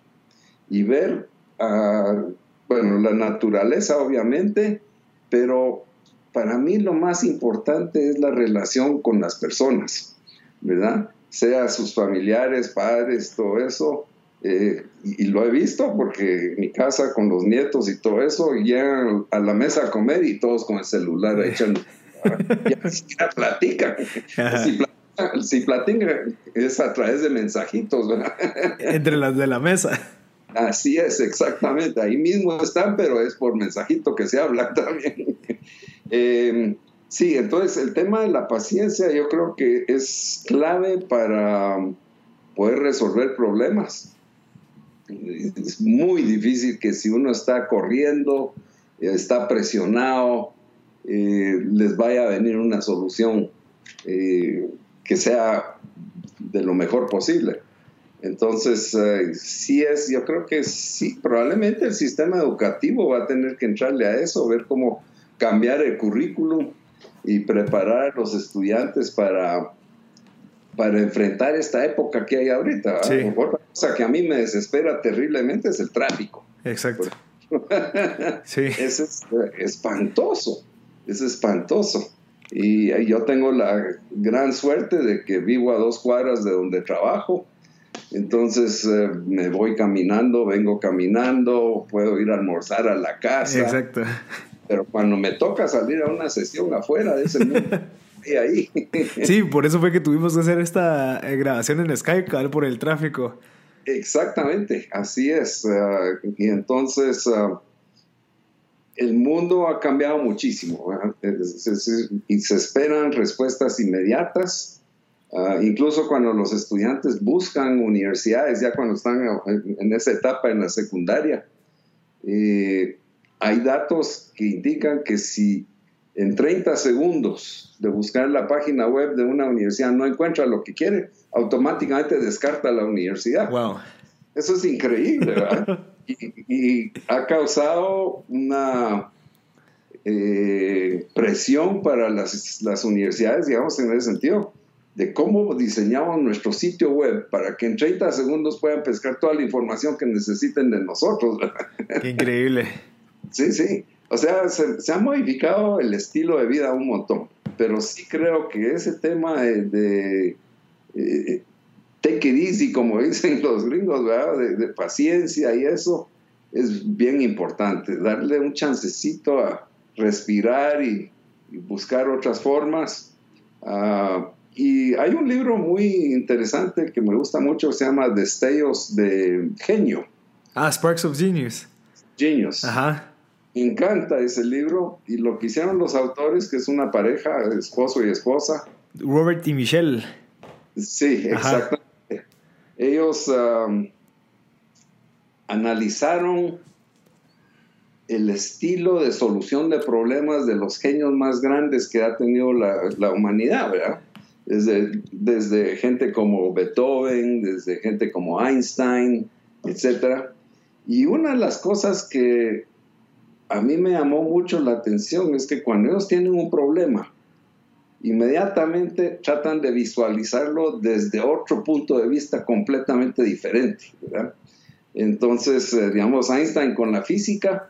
y ver, uh, bueno, la naturaleza obviamente, pero para mí lo más importante es la relación con las personas, ¿verdad? Sea sus familiares, padres, todo eso. Eh, y, lo he visto porque mi casa con los nietos y todo eso llegan a la mesa a comer y todos con el celular echan. ya siquiera platican. Si, platican. es a través de mensajitos, Entre las de la mesa. Así es, exactamente. Ahí mismo están, pero es por mensajito que se habla también. Eh, Sí, entonces el tema de la paciencia yo creo que es clave para poder resolver problemas. Es muy difícil que si uno está corriendo, está presionado, eh, les vaya a venir una solución eh, que sea de lo mejor posible. Entonces, eh, sí es, yo creo que sí, probablemente el sistema educativo va a tener que entrarle a eso, ver cómo cambiar el currículum y preparar a los estudiantes para, para enfrentar esta época que hay ahorita. Sí. Otra cosa que a mí me desespera terriblemente es el tráfico. Exacto. sí. Es, es espantoso, es espantoso. Y yo tengo la gran suerte de que vivo a dos cuadras de donde trabajo. Entonces eh, me voy caminando, vengo caminando, puedo ir a almorzar a la casa. Exacto. Pero cuando me toca salir a una sesión afuera de ese mundo, y ahí. sí, por eso fue que tuvimos que hacer esta eh, grabación en Skype, por el tráfico. Exactamente, así es. Ah, y entonces ah, el mundo ha cambiado muchísimo y se esperan respuestas inmediatas. Incluso cuando los estudiantes buscan universidades, ya cuando están en esa etapa en la secundaria, eh, hay datos que indican que si en 30 segundos de buscar la página web de una universidad no encuentra lo que quiere, automáticamente descarta la universidad. Wow. Eso es increíble, ¿verdad? y, ha causado una eh, presión para las, las, universidades, digamos, en ese sentido, de cómo diseñamos nuestro sitio web para que en 30 segundos puedan pescar toda la información que necesiten de nosotros. Qué increíble. Sí, sí. O sea, se, ha modificado el estilo de vida un montón, pero sí creo que ese tema de, eh, take it easy, como dicen los gringos, ¿verdad? De, paciencia y eso es bien importante, darle un chancecito a respirar y, buscar otras formas. Ah, y hay un libro muy interesante que me gusta mucho, se llama Destellos de Genio. Ah, Sparks of Genius. Genius. Ajá encanta ese libro y lo que hicieron los autores, que es una pareja, esposo y esposa. Robert y Michelle. Sí, exactamente. Ellos um, analizaron el estilo de solución de problemas de los genios más grandes que ha tenido la, humanidad, ¿verdad? Desde, desde gente como Beethoven, desde gente como Einstein, etc. Y una de las cosas que a mí me llamó mucho la atención es que cuando ellos tienen un problema, inmediatamente tratan de visualizarlo desde otro punto de vista completamente diferente. Entonces, eh, digamos, Einstein con la física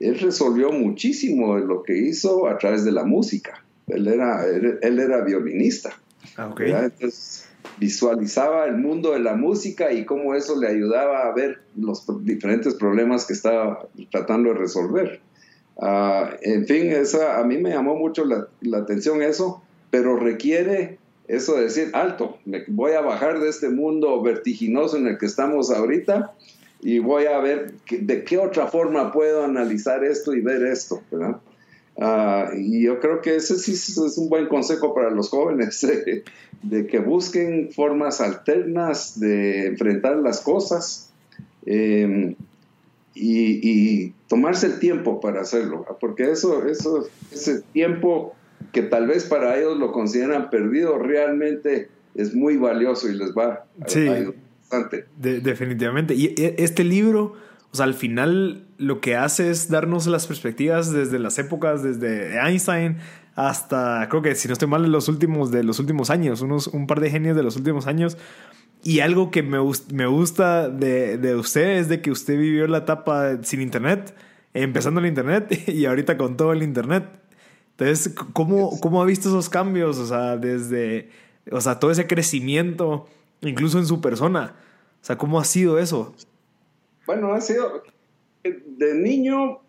él resolvió muchísimo de lo que hizo a través de la música. Él era, él, era violinista. Ah, okay. Entonces visualizaba el mundo de la música y cómo eso le ayudaba a ver los diferentes problemas que estaba tratando de resolver. Ah, en fin, esa, a mí me llamó mucho la, atención eso, pero requiere eso de decir, alto, me voy a bajar de este mundo vertiginoso en el que estamos ahorita y voy a ver de qué otra forma puedo analizar esto y ver esto, ¿verdad? Ah, y yo creo que ese sí es un buen consejo para los jóvenes, de que busquen formas alternas de enfrentar las cosas em, y, tomarse el tiempo para hacerlo, porque eso, eso, ese tiempo que tal vez para ellos lo consideran perdido, realmente es muy valioso y les va a ayudar bastante. definitivamente. Y este libro o sea, al final lo que hace es darnos las perspectivas desde las épocas, desde Einstein hasta, creo que si no estoy mal, los últimos de los últimos años, unos, un par de genios de los últimos años. Y algo que me, me gusta de, de usted es de que usted vivió la etapa sin internet, empezando el internet y ahorita con todo el internet. Entonces, ¿cómo, cómo ha visto esos cambios? O sea, desde, o sea, todo ese crecimiento, incluso en su persona. O sea, ¿cómo ha sido eso? Bueno, ha sido. De niño,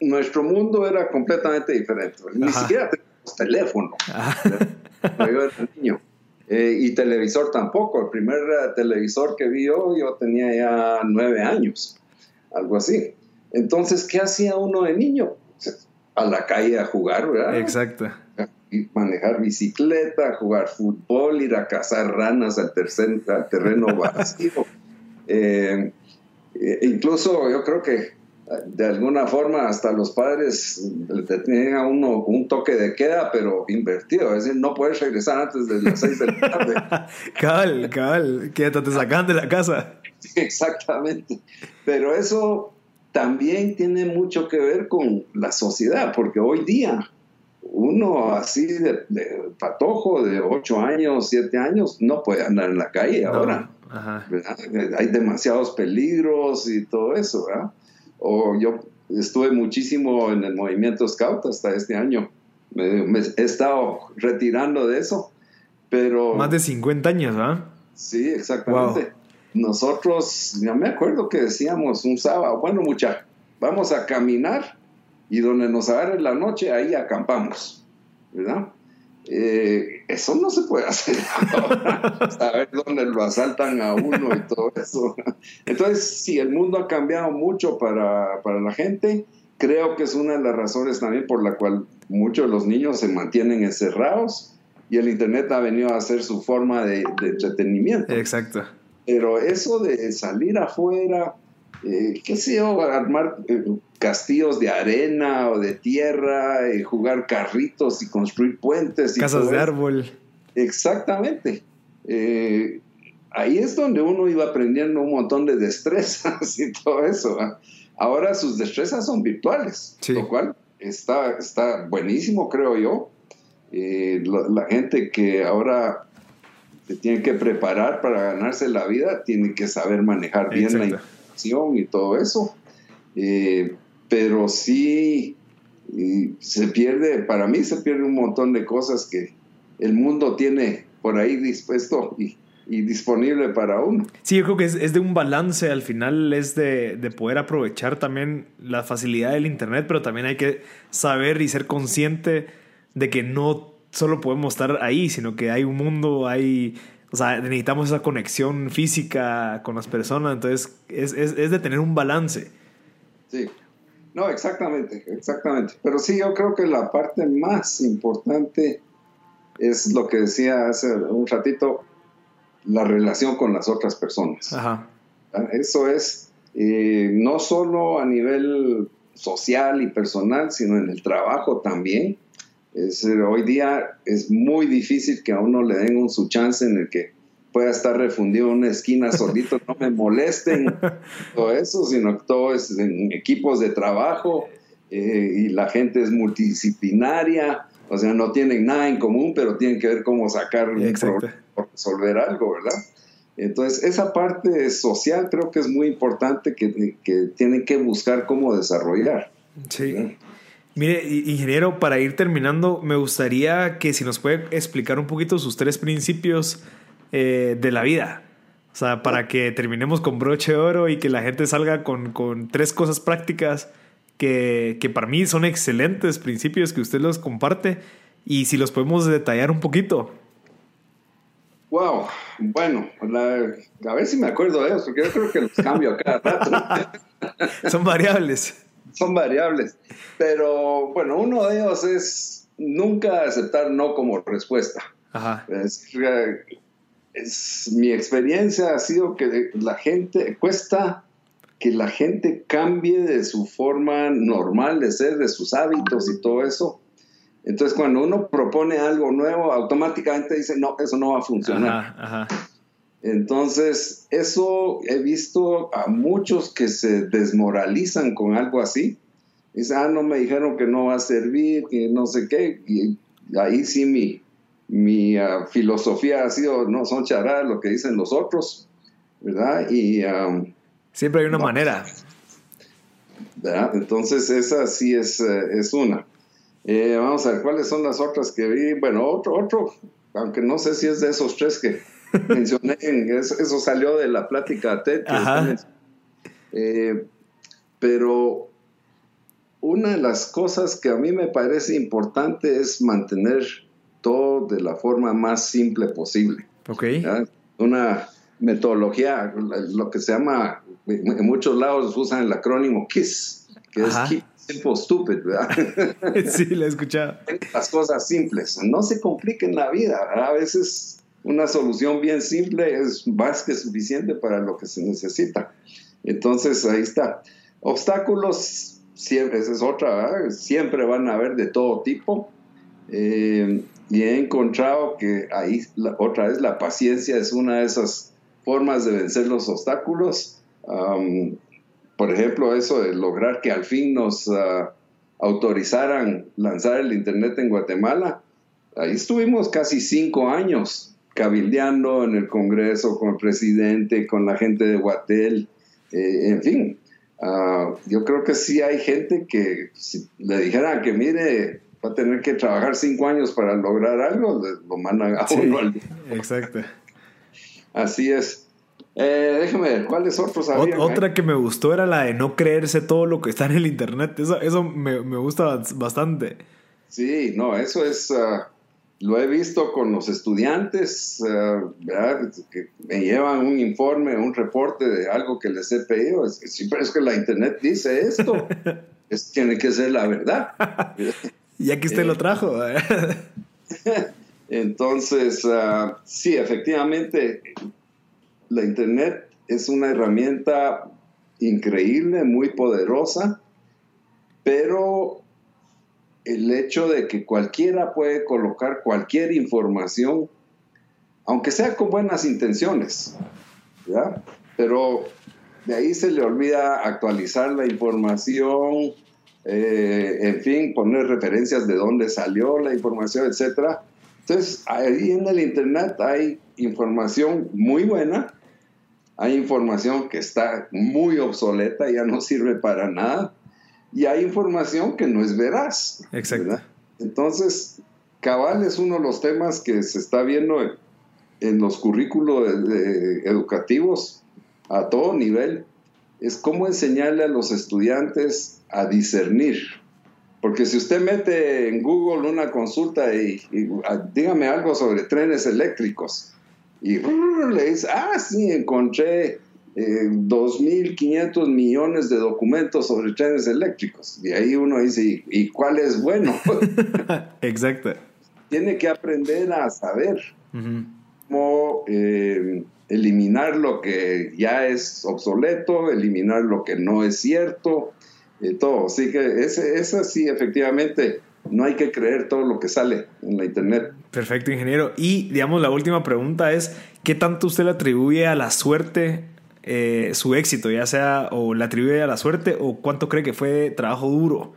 nuestro mundo era completamente diferente. Ni siquiera teníamos teléfono. Yo era niño. Eh, y televisor tampoco. El primer eh, televisor que vi yo, yo tenía ya nueve años, algo así. Entonces, ¿qué hacía uno de niño? A la calle a jugar, ¿verdad? Exacto. manejar bicicleta, jugar fútbol, ir a cazar ranas al, al terreno vacío. Eh, eh, incluso yo creo que eh, de alguna forma hasta los padres le tenían a uno un toque de queda, pero invertido. Es decir, no puedes regresar antes de las seis de la tarde. cabal, cabal, que te sacan de la casa. exactamente. Pero eso también tiene mucho que ver con la sociedad, porque hoy día uno así de, patojo de ocho años, siete años, no puede andar en la calle ahora. Hay demasiados peligros y todo eso, ¿verdad? O yo estuve muchísimo en el movimiento Scout hasta este año. Me, he estado retirando de eso, pero... Más de 50 años, ¿verdad? Sí, exactamente. Nosotros, ya me acuerdo que decíamos un sábado, bueno, mucha, vamos a caminar y donde nos agarre la noche, ahí acampamos, ¿verdad? Eh, eso no se puede hacer ahora, saber dónde lo asaltan a uno y todo eso. Entonces, si el mundo ha cambiado mucho para, para, la gente, creo que es una de las razones también por la cual muchos de los niños se mantienen encerrados y el Internet ha venido a ser su forma de, entretenimiento. Exacto. Pero eso de salir afuera, eh, qué sé yo, armar eh, castillos de arena o de tierra, y jugar carritos y construir puentes. Y Casas de árbol. Exactamente. Eh, ahí es donde uno iba aprendiendo un montón de destrezas y todo eso. Ahora sus destrezas son virtuales, lo cual está, está buenísimo, creo yo. Eh, la, gente que ahora se tiene que preparar para ganarse la vida tiene que saber manejar bien la información y todo eso. Eh, pero sí se pierde, para mí se pierde un montón de cosas que el mundo tiene por ahí dispuesto y, disponible para uno. Sí, yo creo que es, de un balance, al final es de, de, poder aprovechar también la facilidad del Internet, pero también hay que saber y ser consciente de que no solo podemos estar ahí, sino que hay un mundo, hay... O sea, necesitamos esa conexión física con las personas, entonces es, es, es de tener un balance. Sí. No, exactamente, exactamente. Pero sí, yo creo que la parte más importante es lo que decía hace un ratito, la relación con las otras personas. Ajá. Ah, eso es eh, no solo a nivel social y personal, sino en el trabajo también. Es, hoy día es muy difícil que a uno le den un su chance en el que pueda estar refundido en una esquina solito, no me molesten, todo eso, sino que todo es en equipos de trabajo eh, y la gente es multidisciplinaria, o sea, no tienen nada en común, pero tienen que ver cómo sacar o resolver algo, ¿verdad? Entonces, esa parte social creo que es muy importante que, que tienen que buscar cómo desarrollar. Sí. Mire, ingeniero, para ir terminando, me gustaría que si nos puede explicar un poquito sus tres principios eh, de la vida. O sea, para que terminemos con broche de oro y que la gente salga con, con tres cosas prácticas que, que, para mí son excelentes principios que usted los comparte y si los podemos detallar un poquito. Wow, bueno, a ver si me acuerdo de eso, porque yo creo que los cambio a cada rato. son variables. Son variables, pero bueno, uno de ellos es nunca aceptar no como respuesta. Ajá. Es, mi experiencia ha sido que la gente cuesta que la gente cambie de su forma normal de ser, de sus hábitos y todo eso entonces, cuando uno propone algo nuevo, automáticamente dice, no, eso no va a funcionar. Entonces, eso he visto a muchos que se desmoralizan con algo así. Dicen, ah, no me dijeron que no va a servir, que no sé qué. Y ahí sí mi, mi ah, filosofía ha sido, no, son charadas lo que dicen los otros, ¿verdad? Y... Siempre hay una manera. ¿verdad? Entonces, esa sí es, eh, es una. Eh, vamos a ver cuáles son las otras que vi. Bueno, otro, otro, aunque no sé si es de esos tres que mencioné, eso, salió de la plática TED. Eh, pero una de las cosas que a mí me parece importante es mantener todo de la forma más simple posible. Ok. Una metodología, lo que se llama, en muchos lados usan el acrónimo KISS, que es Keep Simple Stupid, ¿verdad? sí, lo he escuchado. Las cosas simples, no se compliquen la vida, a veces una solución bien simple es más que suficiente para lo que se necesita. Entonces, ahí está. Obstáculos, siempre, esa es otra, siempre van a haber de todo tipo. Eh, y he encontrado que ahí, otra vez, la paciencia es una de esas formas de vencer los obstáculos por ejemplo, eso de lograr que al fin nos ah, autorizaran lanzar el Internet en Guatemala, ahí estuvimos casi cinco años cabildeando en el Congreso con el presidente, con la gente de Guatel, eh, en fin. Ah, yo creo que sí hay gente que si le dijeran que mire, va a tener que trabajar cinco años para lograr algo, lo mandan a uno al... Exacto. Así es. Eh, déjame ver, ¿cuáles otros había? Otra que me gustó era la de no creerse todo lo que está en el internet. Eso, eso me, me gusta bastante. Sí, no, eso es. Ah, lo he visto con los estudiantes, ah, que me llevan un informe, un reporte de algo que les he pedido. Es, siempre es que la internet dice esto. es, tiene que ser la verdad. y aquí usted lo trajo. Entonces, uh, sí, efectivamente, la Internet es una herramienta increíble, muy poderosa, pero el hecho de que cualquiera puede colocar cualquier información, aunque sea con buenas intenciones, ¿ya? pero de ahí se le olvida actualizar la información, eh, en fin, poner referencias de dónde salió la información, etc. Entonces, ahí en el Internet hay información muy buena, hay información que está muy obsoleta, ya no sirve para nada, y hay información que no es veraz. Exacto. Entonces, cabal es uno de los temas que se está viendo en, los currículos educativos a todo nivel, es cómo enseñarle a los estudiantes a discernir. Porque si usted mete en Google una consulta y, y dígame algo sobre trenes eléctricos, y le dice, ah, sí, encontré eh, 2.500 millones de documentos sobre trenes eléctricos. Y ahí uno dice, ¿y, cuál es bueno? Exacto. Tiene que aprender a saber cómo eh, eliminar lo que ya es obsoleto, eliminar lo que no es cierto, y todo. Así que ese, esa sí, efectivamente, no hay que creer todo lo que sale en la internet. Perfecto, ingeniero. Y digamos, la última pregunta es, ¿qué tanto usted le atribuye a la suerte eh, su éxito? Ya sea, o le atribuye a la suerte, o cuánto cree que fue trabajo duro,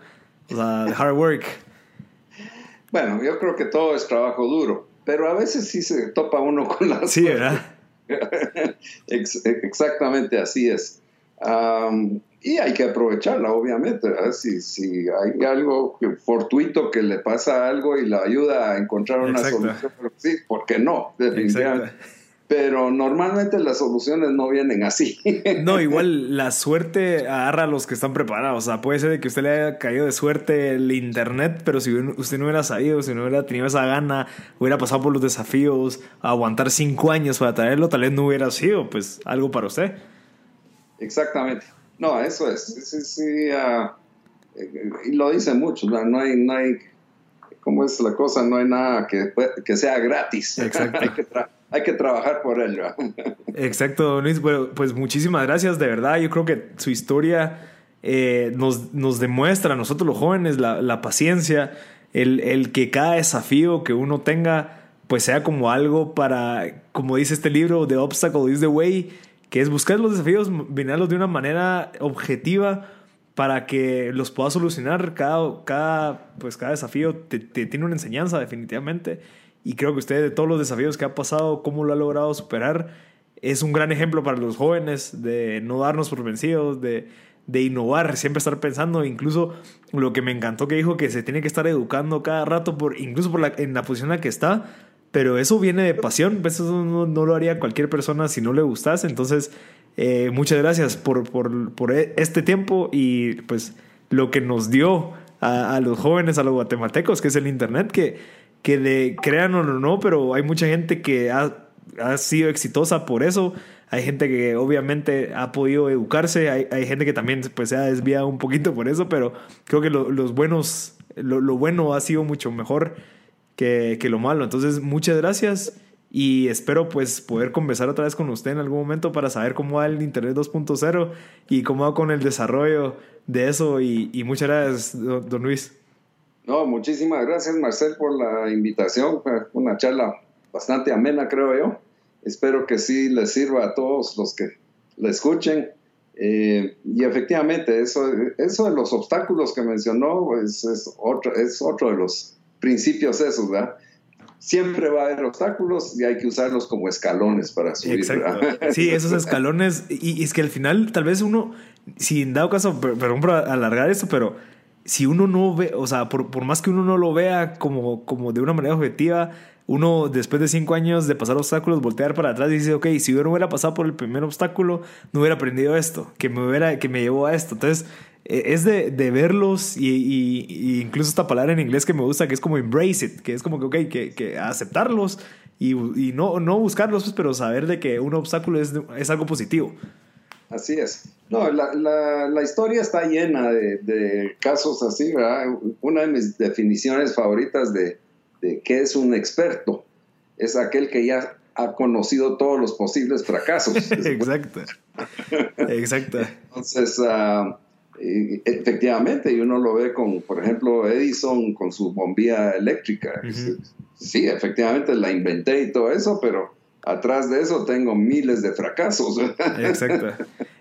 o sea, hard work. Bueno, yo creo que todo es trabajo duro, pero a veces sí se topa uno con la Sí, ¿verdad? exactamente así es. Y hay que aprovecharla, obviamente. Si, si, hay algo fortuito que le pasa algo y la ayuda a encontrar una solución, sí, ¿por qué no? Definitivamente pero normalmente las soluciones no vienen así. No, igual la suerte agarra a los que están preparados. O sea, puede ser que usted le haya caído de suerte el internet, pero si usted no hubiera sabido, si no hubiera tenido esa gana, hubiera pasado por los desafíos, aguantar cinco años para traerlo, tal vez no hubiera sido pues algo para usted. Exactamente. No, eso es. Sí, sí, y lo dicen muchos, no hay, no hay, ¿cómo es la cosa? No hay nada que, que sea gratis. Exacto. hay que hay que trabajar por ello. Exacto, Luis. Bueno, pues muchísimas gracias, de verdad. Yo creo que su historia eh, nos, nos, demuestra a nosotros los jóvenes la, paciencia, el, el, que cada desafío que uno tenga, pues sea como algo para, como dice este libro, The Obstacle is the Way, que es buscar los desafíos, mirarlos de una manera objetiva para que los puedas solucionar. Cada, cada, pues cada desafío te tiene una enseñanza definitivamente y creo que usted, de todos los desafíos que ha pasado, cómo lo ha logrado superar, es un gran ejemplo para los jóvenes de no darnos por vencidos, de, de innovar, siempre estar pensando, incluso lo que me encantó que dijo que se tiene que estar educando cada rato, por, incluso por la, en la posición en la que está, pero eso viene de pasión, eso no, lo haría cualquier persona si no le gustase, entonces eh, muchas gracias por, por, por, e, este tiempo y pues lo que nos dio a, a los jóvenes, a los guatemaltecos, que es el Internet, que que de crean o no, pero hay mucha gente que ha, ha, sido exitosa por eso. Hay gente que obviamente ha podido educarse, hay, hay, gente que también pues, se ha desviado un poquito por eso, pero creo que lo, los buenos, lo, lo, bueno ha sido mucho mejor que, que, lo malo. Entonces, muchas gracias y espero pues poder conversar otra vez con usted en algún momento para saber cómo va el Internet 2.0 y cómo va con el desarrollo de eso. Y, y muchas gracias, don Luis. No, muchísimas gracias Marcel por la invitación. Una charla bastante amena, creo yo. Espero que sí les sirva a todos los que la escuchen. Eh, y efectivamente, eso, eso de los obstáculos que mencionó pues, es, otro, es otro de los principios esos, ¿verdad? Siempre va a haber obstáculos y hay que usarlos como escalones para subir. Exacto. Sí, esos escalones. Y, y, es que al final, tal vez uno, si en dado caso, perdón por alargar esto, pero si uno no ve, o sea, por, por, más que uno no lo vea como, como de una manera objetiva, uno después de cinco años de pasar obstáculos, voltear para atrás y dice, ok, si yo no hubiera pasado por el primer obstáculo, no hubiera aprendido esto, que me, hubiera, que me llevó a esto. Entonces, es de, de verlos y, y, incluso esta palabra en inglés que me gusta, que es como embrace it, que es como que, ok, que, que aceptarlos y, y, no, no buscarlos, pues, pero saber de que un obstáculo es, es algo positivo. Así es. No, la, la, la historia está llena de, de, casos así, ¿verdad? Una de mis definiciones favoritas de, de qué es un experto es aquel que ya ha conocido todos los posibles fracasos. Exacto. Exacto. Entonces, uh, efectivamente, y uno lo ve con, por ejemplo, Edison con su bombilla eléctrica. Sí, efectivamente la inventé y todo eso, pero atrás de eso tengo miles de fracasos. Exacto.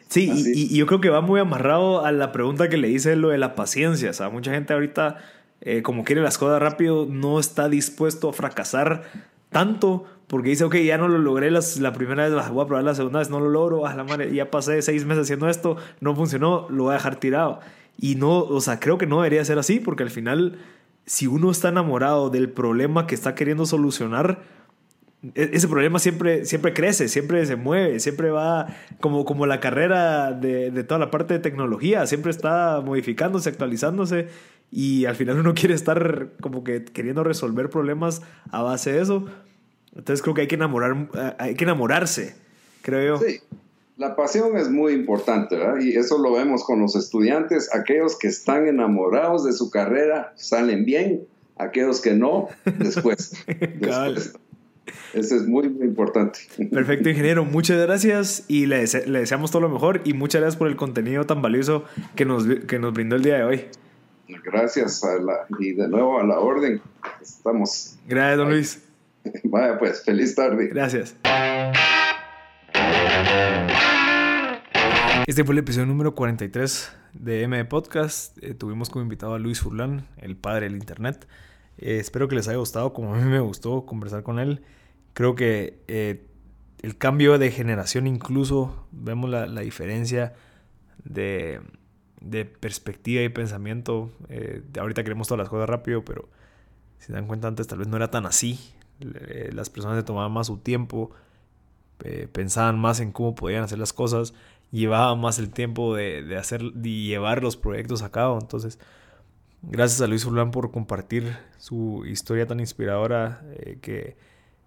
Sí, y, yo creo que va muy amarrado a la pregunta que le hice lo de la paciencia. O sea, mucha gente ahorita, eh, como quiere las cosas rápido, no está dispuesto a fracasar tanto porque dice, ok, ya no lo logré las, la primera vez, voy a probar la segunda vez, no lo logro, a la madre, ya pasé seis meses haciendo esto, no funcionó, lo voy a dejar tirado. Y no, o sea, creo que no debería ser así porque al final, si uno está enamorado del problema que está queriendo solucionar, e-, ese problema siempre, siempre crece, siempre se mueve, siempre va como, como la carrera de, de, toda la parte de tecnología, siempre está modificándose, actualizándose y al final uno quiere estar como que queriendo resolver problemas a base de eso. Entonces creo que hay que, enamorar, hay que enamorarse, creo yo. Sí, la pasión es muy importante, ¿verdad? Y eso lo vemos con los estudiantes, aquellos que están enamorados de su carrera salen bien, aquellos que no, después. después eso es muy, muy importante. Perfecto, ingeniero. Muchas gracias y le, le, deseamos todo lo mejor y muchas gracias por el contenido tan valioso que nos, que nos brindó el día de hoy. Gracias a la, y de nuevo a la orden. Estamos. Gracias, don Luis. Vaya, pues, feliz tarde. Gracias. Este fue el episodio número 43 de M Podcast. Eh, tuvimos como invitado a Luis Furlan, el padre del Internet. Eh, espero que les haya gustado, como a mí me gustó conversar con él. Creo que eh, el cambio de generación incluso, vemos la, diferencia de, perspectiva y pensamiento. Ahorita queremos todas las cosas rápido, pero si se dan cuenta antes tal vez no era tan así. Las personas se tomaban más su tiempo, eh, pensaban más en cómo podían hacer las cosas, llevaban más el tiempo de, hacer, de llevar los proyectos a cabo. Entonces, gracias a Luis Urlán por compartir su historia tan inspiradora eh, que,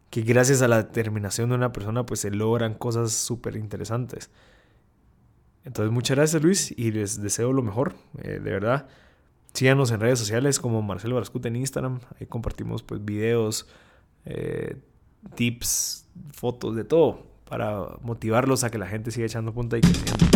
que, gracias a la determinación de una persona pues se logran cosas súper interesantes. Entonces muchas gracias Luis y les deseo lo mejor, eh, de verdad. Síganos en redes sociales como Marcelo Barascut en Instagram, ahí compartimos pues videos, eh, tips, fotos, de todo, para motivarlos a que la gente siga echando punta y creciendo.